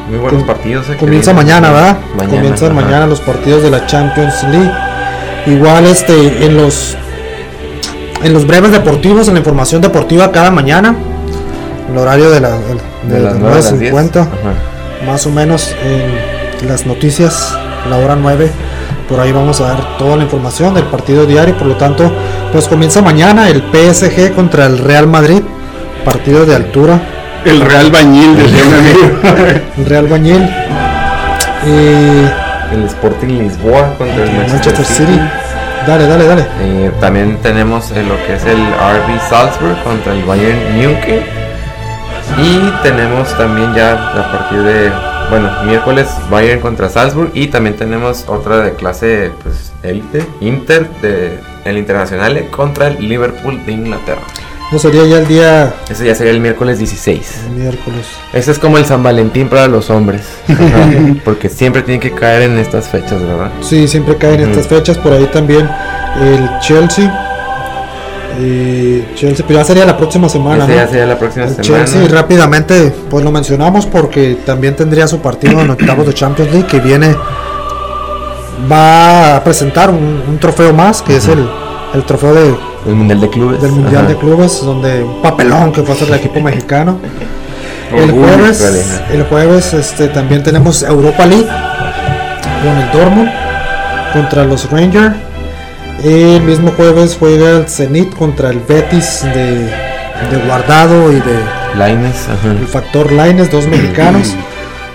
Muy buenos partidos. eh,
comienza mañana, ¿verdad?
Mañana,
Comienzan
ajá.
mañana los partidos de la Champions League. Igual este en los en los breves deportivos, en la información deportiva cada mañana, el horario de, la, de,
De las
las
9 a las 10.
9:50,
Ajá.
más o menos en las noticias, la hora 9. Por ahí vamos a dar toda la información del partido diario. Por lo tanto, pues comienza mañana el PSG contra el Real Madrid. Partido de altura.
El Real Bañil, decía un amigo.
El [laughs] Real Bañil. Eh,
El Sporting Lisboa contra el Manchester,
Manchester City. Dale, dale, dale.
Eh, también tenemos eh, lo que es el RB Salzburg contra el Bayern München. Y tenemos también ya a partir de, bueno, miércoles Bayern contra Salzburg. Y también tenemos otra de clase pues élite, Inter de el Internacional contra el Liverpool de Inglaterra.
No sería ya el día
Ese ya sería el miércoles 16.
miércoles.
Ese es como el San Valentín para los hombres. [laughs] Porque siempre tienen que caer en estas fechas, ¿verdad?
Sí, siempre caen
Ujú.
estas fechas. Por ahí también el Chelsea. Y Chelsea, pero ya sería la próxima semana.
Ese
¿no?
ya sería la próxima
El
semana.
Chelsea, rápidamente, pues lo mencionamos porque también tendría su partido en octavos de Champions League que viene. Va a presentar un, un trofeo más, que es el, el trofeo de,
El Mundial de Clubes.
del Mundial
Ajá.
de Clubes, donde un papelón que fue hacer el equipo mexicano. [laughs] El jueves, el jueves este, también tenemos Europa League con el Dortmund contra los Rangers. El mismo jueves juega el Zenit contra el Betis de, de Guardado y de
Lainez, ajá.
el Factor Lines, dos mexicanos.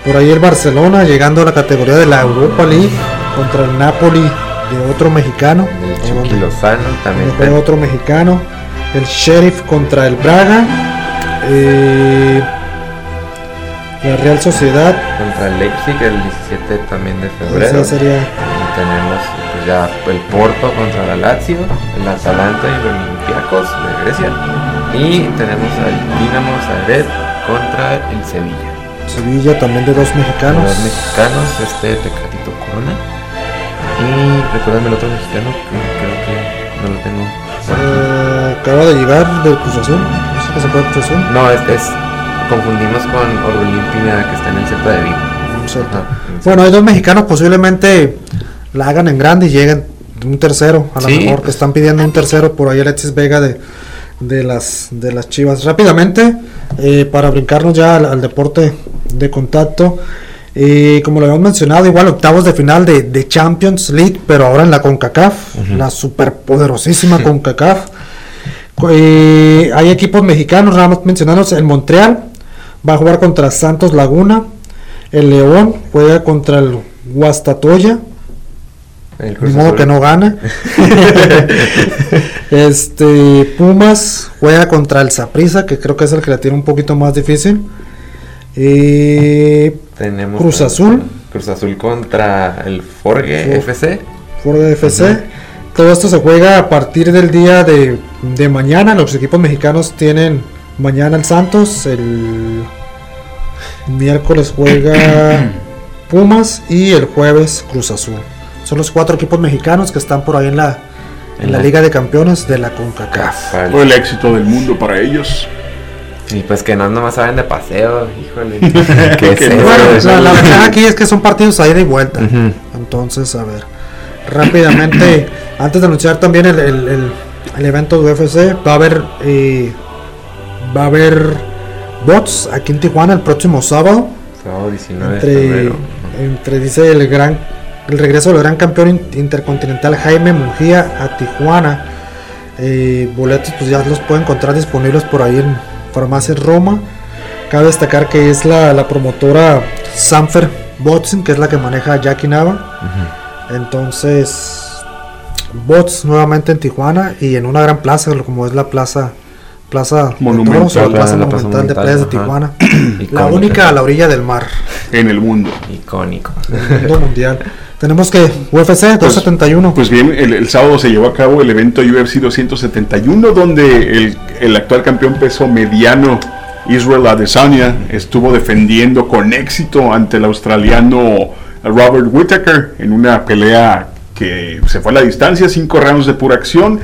Por ahí el Barcelona llegando a la categoría de la Europa League contra el Napoli de otro mexicano.
El Lozano también.
juega otro mexicano. El Sheriff contra el Braga. Eh, la Real Sociedad.
Contra el Leipzig el 17 también de febrero.
Esa sería
tenemos pues ya el Porto contra la Lazio, el Atalanta y el Olympiacos de Grecia. Y tenemos al Dinamo Zagreb contra el Sevilla.
Sevilla también de dos mexicanos.
Los mexicanos, este Tecatito Corona. Y recuérdame el otro mexicano, que creo que no lo tengo.
Eh, acaba de llegar del Cruz Azul. No sé qué se puede Cruz Azul.
No, es, es- confundimos con Orbelín Pineda que está en el Celta de Vigo.
Bueno, hay dos mexicanos posiblemente la hagan en grande y lleguen un tercero. A lo
Sí,
mejor que están pidiendo un tercero por ahí Alexis Vega de, de las de las Chivas. Rápidamente, eh, para brincarnos ya al, al deporte de contacto. eh, como lo habíamos mencionado, igual octavos de final de, de Champions League, pero ahora en la CONCACAF, la superpoderosísima [laughs] CONCACAF. Co- eh, hay equipos mexicanos, nada más mencionarnos el Montreal, va a jugar contra Santos Laguna, el León juega contra el Guastatoya,
El
ni modo
Azul.
que no gana. [laughs] este Pumas juega contra el Saprissa, que creo que es el que la tiene un poquito más difícil. Eh,
Tenemos
Cruz Azul.
Cruz Azul contra el Forge
For-
FC.
Ford FC. Todo esto se juega a partir del día de, de mañana. Los equipos mexicanos tienen mañana el Santos, el miércoles juega [coughs] Pumas y el jueves Cruz Azul. Son los cuatro equipos mexicanos que están por ahí en la, en la Liga de Campeones de la CONCACAF.
Todo el éxito del mundo para ellos.
Y pues que no nomás saben de paseo, híjole. [laughs]
¿Qué es eso?
Bueno, la, la ventaja aquí es que son partidos a ida y vuelta. Entonces, a ver, rápidamente, [coughs] antes de anunciar también el, el- el- el evento de UFC, va a haber eh, va a haber bots aquí en Tijuana el próximo sábado.
Sábado 19 de
Entre,
febrero.
entre dice el gran el regreso del gran campeón in- intercontinental Jaime Mujía a Tijuana. Eh, boletos pues ya los pueden encontrar disponibles por ahí en Farmacias Roma. Cabe destacar que es la, la promotora Sanfer Boxing, que es la que maneja Jackie Nava. Entonces, bots nuevamente en Tijuana y en una gran plaza, como es la plaza Plaza de
Monumental,
Toros, o la
la-
Plaza
la Plaza
Monumental de Playas de. Tijuana. la única a la orilla del mar,
en el mundo.
Icónico.
del mundo mundial. Tenemos que UFC 271.
Pues bien, el, el sábado se llevó a cabo el evento UFC 271, donde el, el actual campeón peso mediano Israel Adesanya estuvo defendiendo con éxito ante el australiano Robert Whittaker en una pelea que se fue a la distancia, cinco rounds de pura acción.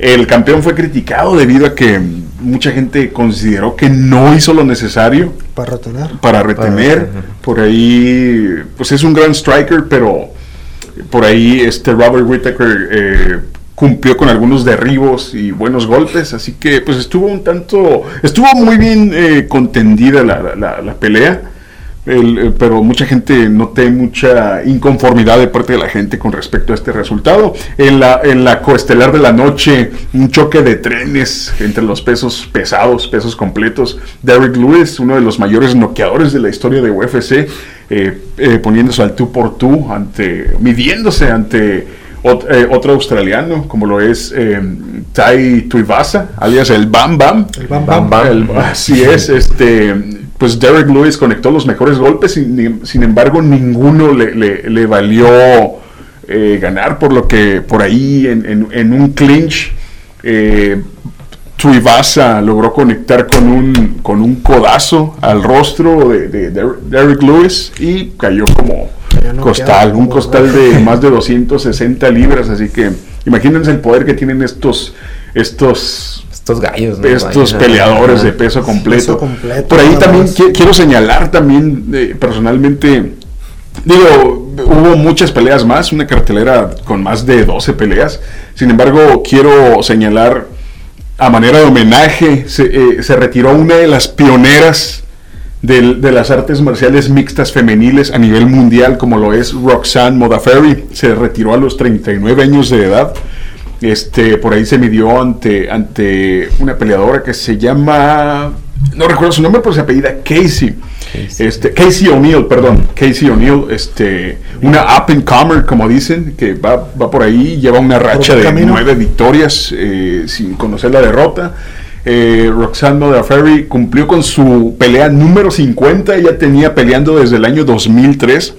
El campeón fue criticado debido a que mucha gente consideró que no hizo lo necesario
para retener.
para retener.
retener.
Por ahí, pues es un gran striker, pero por ahí este Robert Whittaker eh, cumplió con algunos derribos y buenos golpes, así que pues estuvo un tanto, estuvo muy bien eh, contendida la, la- la pelea. El, eh, pero mucha gente noté mucha inconformidad de parte de la gente con respecto a este resultado. En la, en la coestelar de la noche, un choque de trenes entre los pesos pesados, pesos completos. Derrick Lewis, uno de los mayores noqueadores de la historia de UFC, eh, eh, poniéndose al tú por tú, ante, midiéndose ante ot- eh, otro australiano, como lo es eh, Tai Tuivasa, alias el Bam Bam.
El Bam Bam.
Bam.
El- así es, este, pues Derek Lewis conectó los mejores golpes, sin, sin embargo ninguno le, le- le valió eh, ganar, por lo que por ahí en, en- en un clinch eh, Tuivasa logró conectar con un, con un codazo al rostro de, de Der- Derek Lewis y cayó como costal, un costal de más de 260 libras, así que imagínense el poder que tienen estos estos
Estos gallos, ¿no?
estos
Vaya.
peleadores de peso completo.
Peso completo,
Por ahí también qui- quiero señalar también eh, personalmente, digo, hubo muchas peleas más, una cartelera con más de 12 peleas. Sin embargo, quiero señalar a manera de homenaje, se, eh, se retiró una de las pioneras del- de las artes marciales mixtas femeniles a nivel mundial, como lo es Roxanne Modafferi. Se retiró a los 39 años de edad. Este, por ahí se midió ante, ante una peleadora que se llama, no recuerdo su nombre, pero se apellida Casey.
Casey.
Este, Casey O'Neill, perdón, Casey O'Neill, este, una up and comer, como dicen, que va, va por ahí, lleva una racha de
camino.
nueve victorias eh, sin conocer la derrota. Eh, Roxanne Modafferi cumplió con su pelea número 50, ella tenía peleando desde el año 2003,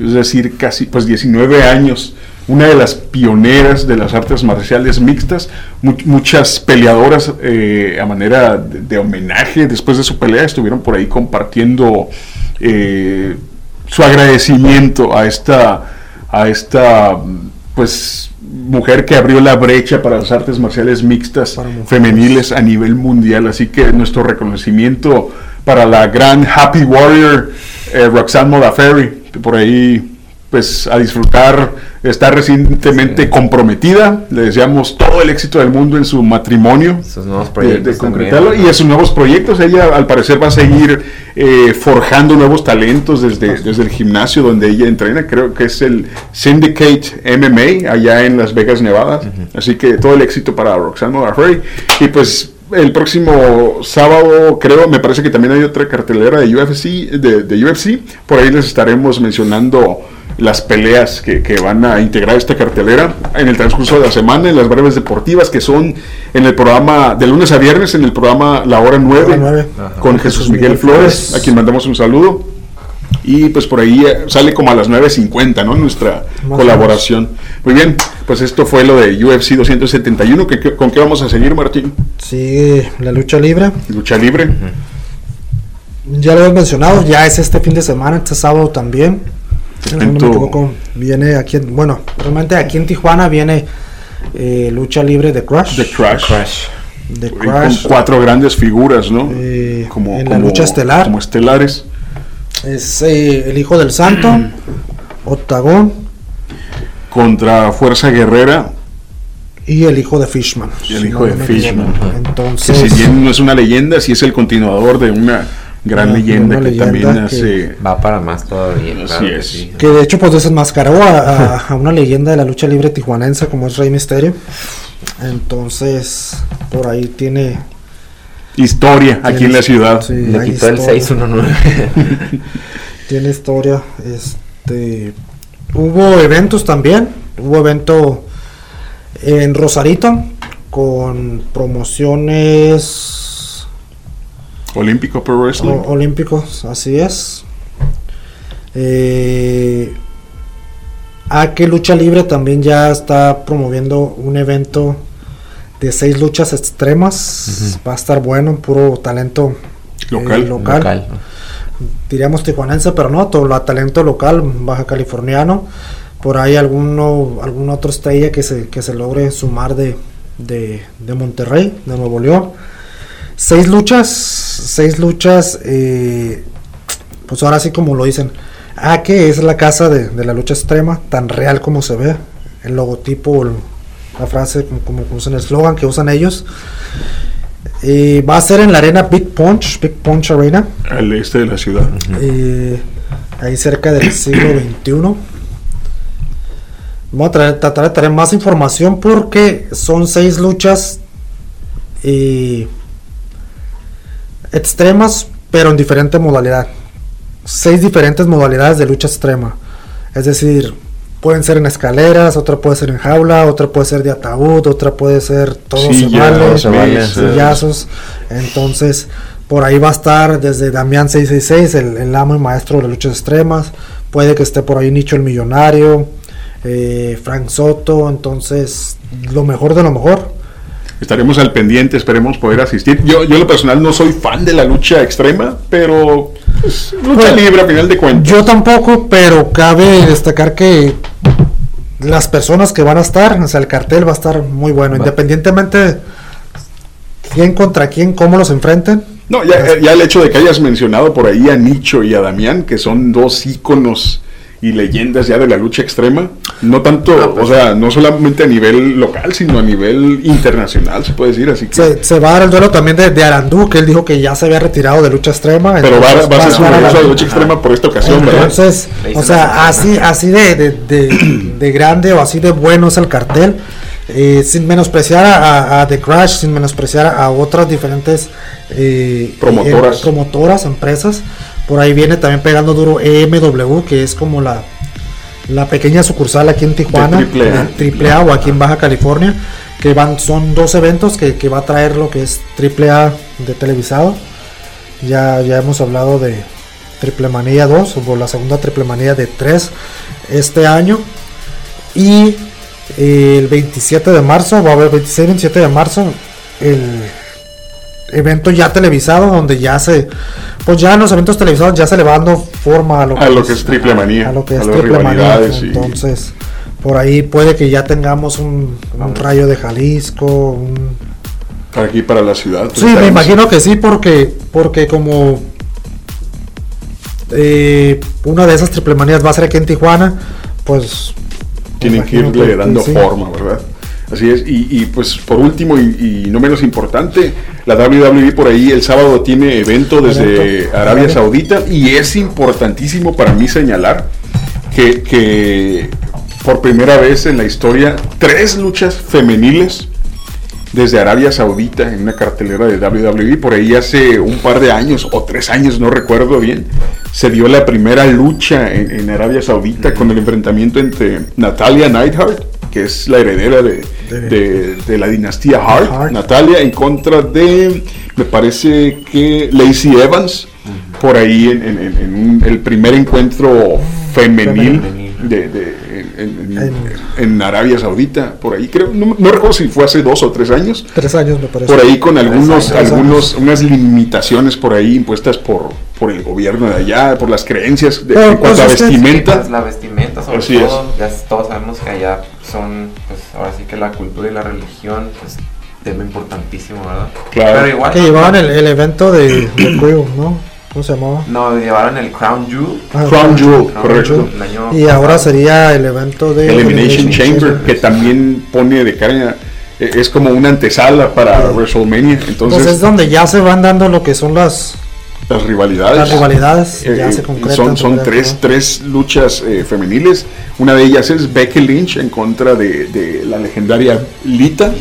es decir, casi pues 19 años, una de las pioneras de las artes marciales mixtas, Mu- muchas peleadoras eh, a manera de, de homenaje después de su pelea estuvieron por ahí compartiendo eh, su agradecimiento a esta, a esta pues mujer que abrió la brecha para las artes marciales mixtas femeniles a nivel mundial. Así que nuestro reconocimiento para la gran Happy Warrior eh, Roxanne Modafferi, que por ahí pues a disfrutar, está recientemente
Sí.
comprometida, le deseamos todo el éxito del mundo en su matrimonio
Sus nuevos proyectos.
de concretarlo
¿no?
y a sus nuevos proyectos. Ella al parecer va a seguir eh, forjando nuevos talentos desde, desde el gimnasio donde ella entrena, creo que es el Syndicate MMA allá en Las Vegas, Nevada. Así que todo el éxito para Roxanne Modafferi. Y pues el próximo sábado, creo, me parece que también hay otra cartelera de UFC, de, de UFC. Por ahí les estaremos mencionando las peleas que, que van a integrar esta cartelera en el transcurso de la semana, en las breves deportivas que son en el programa de lunes a viernes, en el programa La Hora 9,
Hora nueve.
Ajá.
con Jesús Miguel Flores, a quien mandamos un saludo. Y pues por ahí eh, sale como a las 9.50, ¿no? Nuestra
Más
colaboración. Muy bien, pues esto fue lo de UFC 271. ¿Qué- qué- ¿Con qué vamos a seguir, Martín?
Sigue la lucha libre.
Lucha libre.
Ya lo hemos mencionado, ya es este fin de semana, este sábado también. Si no me equivoco, viene aquí, en- bueno, realmente aquí en Tijuana viene eh, lucha libre de Crush.
The Crash.
Crash.
de
Con
Crash.
cuatro grandes figuras, ¿no?
Eh, en la lucha estelar.
Como estelares.
Es eh, el hijo del santo, [clears throat] Octagón
Contra Fuerza Guerrera,
y el hijo de Fishman.
Y el
si
hijo de
me
Fishman.
equivoco.
que
Entonces,
si bien no es una leyenda, sí es el continuador de una gran
Una-
leyenda
una
que
leyenda
también
que-
hace...
Va para más todavía.
Así
claro que
es.
sí.
que de hecho pues desenmascaró a, a- a una leyenda de la lucha libre tijuanense como es Rey Misterio. Entonces, por ahí tiene...
Historia aquí en la ciudad.
Sí,
Le quitó el
historia.
619.
tiene historia. Este hubo eventos también. Hubo evento en Rosarito con promociones
Olímpico Pro Wrestling.
o- olímpicos, así es. Eh, a que Lucha Libre también ya está promoviendo un evento de seis luchas extremas. Va a estar bueno, puro talento eh,
Local.
local.
Local.
diríamos tijuanense, pero no, todo lo talento local, baja californiano. Por ahí alguno, algún otro estrella que se, que se logre sumar de, de, de Monterrey, de Nuevo León. Seis luchas, seis luchas, eh, pues ahora sí como lo dicen, a que es la casa de, de la lucha extrema, tan real como se ve, el logotipo, el- la frase, como, como usan el eslogan que usan ellos. Eh, va a ser en la arena Big Punch, Big Punch Arena.
Al este de la ciudad.
Eh, ahí cerca del [clears throat] siglo XXI. Vamos a traer- tratar de traer más información porque son seis luchas eh, extremas, pero en diferente modalidad. Seis diferentes modalidades de lucha extrema. Es decir, pueden ser en escaleras, otra puede ser en jaula, otra puede ser de ataúd, otra puede ser todo se
Sillas,
vale,
se vale.
sillazos. Entonces, por ahí va a estar desde Damián 666, el, el amo y maestro de las luchas extremas. Puede que esté por ahí Nicho el Millonario, eh, Frank Soto. Entonces, lo mejor de lo mejor.
Estaremos al pendiente, esperemos poder asistir. Yo, yo en lo personal no soy fan de la lucha extrema, pero pues, lucha
Bueno,
libre a final de cuentas.
Yo tampoco, pero cabe destacar que las personas que van a estar, o sea, el cartel va a estar muy bueno, independientemente de quién contra quién, cómo los enfrenten.
No, ya, ya el hecho de que hayas mencionado por ahí a Nicho y a Damián, que son dos íconos y leyendas ya de la lucha extrema, no tanto,
Ah, pues
o sea, no solamente a nivel local, sino a nivel internacional, se puede decir, así que...
Se, se va a dar el duelo también de, de Arandú, que él dijo que ya se había retirado de lucha extrema.
pero va, va a ser su regreso a lucha extrema por esta ocasión, ¿verdad?
Entonces, o sea, así, así de, de, de- de grande o así de bueno es el cartel. eh, sin menospreciar a, a The Crash, sin menospreciar a otras diferentes eh,
Promotoras.
eh, promotoras, empresas. Por ahí viene también pegando duro EMW, que es como la, la pequeña sucursal aquí en Tijuana,
A.
Triple A o aquí en Baja California, que van, son dos eventos que, que va a traer lo que es Triple A de televisado. Ya, ya hemos hablado de Triple Manía 2, o la segunda Triple Manía de 3 este año. Y eh, el 27 de marzo, va a haber 26-27 de marzo, el evento ya televisado, donde ya se, pues ya en los eventos televisados ya se le va dando forma a lo
A lo que es Triple Manía,
a lo que es Triple Manía.
y-
Entonces, por ahí puede que ya tengamos un, un rayo de Jalisco, un,
aquí, para la ciudad.
Sí, me imagino que sí, porque, porque como eh, una de esas triple manías va a ser aquí en Tijuana, pues
tienen que irle dando
sí.
forma, ¿verdad? Así es, y, y, pues por último y, y no menos importante, la WWE por ahí el sábado tiene evento desde
Evento.
Arabia. Saudita y es importantísimo para mí señalar que, que por primera vez en la historia tres luchas femeniles desde Arabia Saudita en una cartelera de WWE. Por ahí hace un par de años o tres años, no recuerdo bien, se dio la primera lucha en, en Arabia Saudita con el enfrentamiento entre Natalia Neidhart, que es la heredera de, de- de la dinastía Hart,
Hart.
Natalia, en contra de, me parece que Lacey Evans, por ahí en, en- en- en un- el primer encuentro femenil
Femenil.
de, de- en, en-
En-
en Arabia Saudita, por ahí creo, no, no recuerdo si fue hace dos o tres años,
Tres años me parece.
por ahí con algunos,
años.
algunos, unas limitaciones por ahí impuestas por, por el gobierno de allá, por las creencias de,
Pero,
en cuanto a
pues, es que-
vestimenta.
La vestimenta, sobre
Así
todo, ya todos sabemos que allá son, pues ahora sí que la cultura y la religión, pues tema importantísimo, ¿verdad?
Claro.
Pero igual.
Que llevaban el, el evento de, de [clears throat] Crew, ¿no? ¿Cómo se llamaba?
No, llevaron el Crown Jewel.
Ah,
Crown Jewel,
Crown
correcto.
Jewel
Y ahora sería el evento de
Elimination Chamber, que también pone de cara, eh, es como una antesala para
Sí.
WrestleMania.
Entonces
Entonces,
es donde ya se van dando lo que son las,
las rivalidades.
las rivalidades,
Eh,
ya
eh,
se concretan.
son son tres, tres luchas eh, femeniles. Una de ellas es Becky Lynch en contra de, de la legendaria Lita.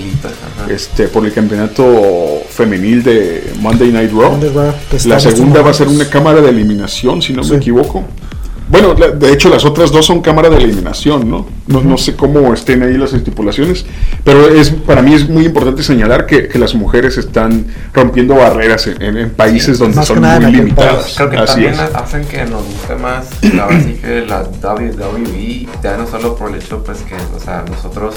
Este, por el campeonato femenil de Monday Night Raw.
Monday
La segunda va a ser una cámara de eliminación, si no
Sí.
me equivoco. Bueno, la- de hecho las otras dos son cámara de eliminación, ¿no? No, no sé cómo estén ahí las estipulaciones, pero es para mí es muy importante señalar que, que las mujeres están rompiendo barreras en, en- en países donde
Más que
son muy limitadas.
Creo que
Así
también
es.
hacen que nos guste más sí que la WWE, ya no solo por el hecho pues que, o sea, nosotros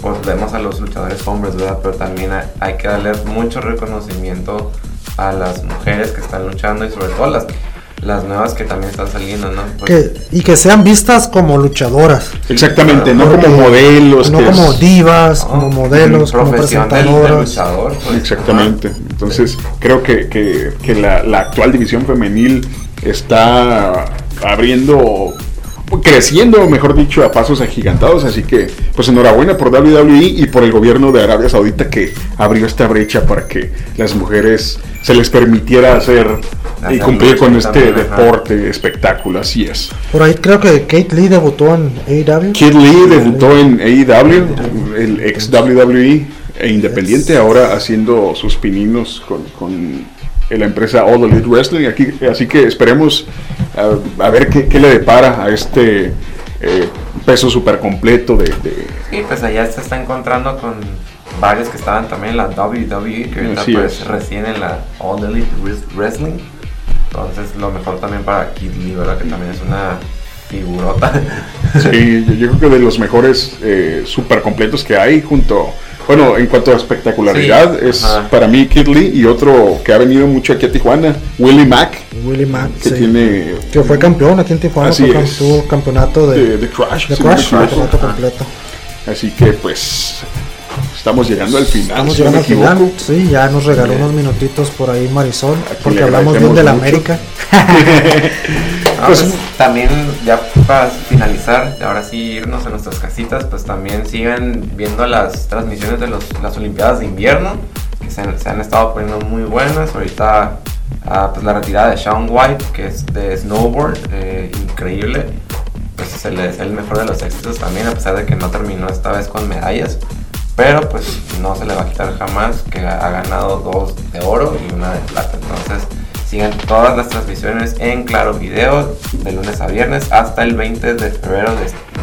pues vemos a los luchadores hombres, ¿verdad? Pero también hay, hay que darle mucho reconocimiento a las mujeres que están luchando y sobre todo las, las nuevas que también están saliendo, ¿no? Pues,
Que- y que sean vistas como luchadoras.
Exactamente, no como modelos.
no
que
como
es-
divas,
¿no?
como modelos, como presentadoras.
luchador. pues,
Exactamente.
ajá.
Entonces, creo que, que- que la, la actual división femenil está abriendo, creciendo, mejor dicho, a pasos agigantados. Así que, pues enhorabuena por WWE y por el gobierno de Arabia Saudita que abrió esta brecha para que las mujeres se les permitiera hacer y cumplir con este
también, ajá.
deporte, espectáculo. Así es.
Por ahí creo que Kate Lee debutó en AEW.
Kid Lee debutó en AEW, el ex WWE e independiente, ahora haciendo sus pininos con, con la empresa All Elite Wrestling. Aquí, así que esperemos a, a ver qué, qué le depara a este eh, peso super completo de, de-
Sí, pues allá se está encontrando con varios que estaban también en la WWE, que ahorita pues
es.
recién en la All Elite Wres- Wrestling. Entonces lo mejor también para Kid Lee, ¿verdad? Que también es una figurota.
Sí, yo, yo creo que de los mejores eh, super completos que hay junto... Bueno, en cuanto a espectacularidad,
Sí,
es
ajá.
para mí Kid Lee y otro que ha venido mucho aquí a Tijuana, Willie Mack,
Willie Mack,
que
sí.
tiene
que fue campeón aquí en Tijuana,
Así
fue cam-
es.
tuvo campeonato de,
de, de Crash.
de
sí,
Crash,
de Crash.
campeonato completo.
Así que pues estamos llegando al final.
Estamos
si
llegando al final, sí, ya nos regaló unos minutitos por ahí Marisol,
Aquí
porque hablamos bien de la
mucho.
América. [laughs]
Ah,
Pues-
pues, también ya para finalizar, ahora sí irnos a nuestras casitas, pues también sigan viendo las transmisiones de los, las Olimpiadas de invierno, que se, han- se han estado poniendo muy buenas. Ahorita ah, pues la retirada de Shaun White, que es de snowboard, eh, increíble. Pues se le es el mejor de los éxitos también, a pesar de que no terminó esta vez con medallas. Pero pues no se le va a quitar jamás que ha ganado dos de oro y una de plata. Entonces sigan todas las transmisiones en Claro Video de lunes a viernes hasta el 20 de febrero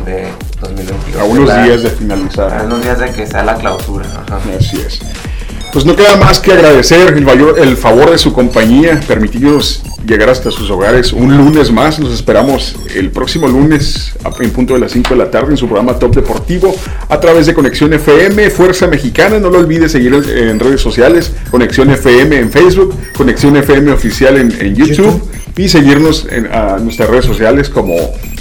de, de 2022.
A unos días de
A
finalizar.
unos días de que sea la clausura. Ajá.
Así es. Pues no queda más que agradecer el, mayor- el favor de su compañía, permitirnos llegar hasta sus hogares un lunes más. Nos esperamos el próximo lunes en punto de las 5 de la tarde en su programa Top Deportivo a través de Conexión FM, Fuerza Mexicana. No lo olvide seguir en, en redes sociales, Conexión FM en Facebook, Conexión FM Oficial en, en YouTube,
YouTube.
y seguirnos en a nuestras redes sociales como,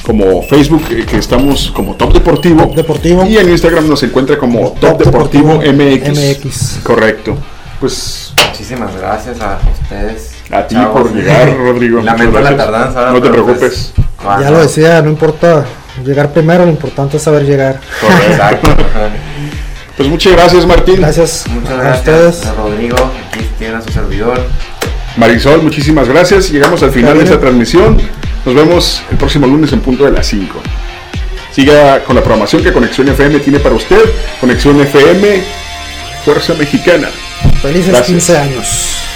como Facebook, eh, que estamos como Top Deportivo.
Top Deportivo.
Y en Instagram nos encuentra como Top,
Top
Deportivo,
Deportivo
MX.
MX.
Correcto. Pues
Muchísimas gracias a ustedes.
a ti
chavos.
por llegar, [laughs] Rodrigo.
Lamento la tardanza. ahora,
No te preocupes.
pues, cuando-
Ya lo decía, no importa llegar primero, lo importante es saber llegar.
Exacto. ajá. [laughs]
Pues muchas gracias, Martín.
Gracias,
Muchas
a
gracias
ustedes.
a Rodrigo. Aquí tiene a su servidor.
Marisol, muchísimas gracias. Llegamos al final de esta transmisión. Nos vemos el próximo lunes en punto de las 5. Siga con la programación que Conexión FM tiene para usted. Conexión FM, Fuerza Mexicana.
Felices
Gracias.
15 años.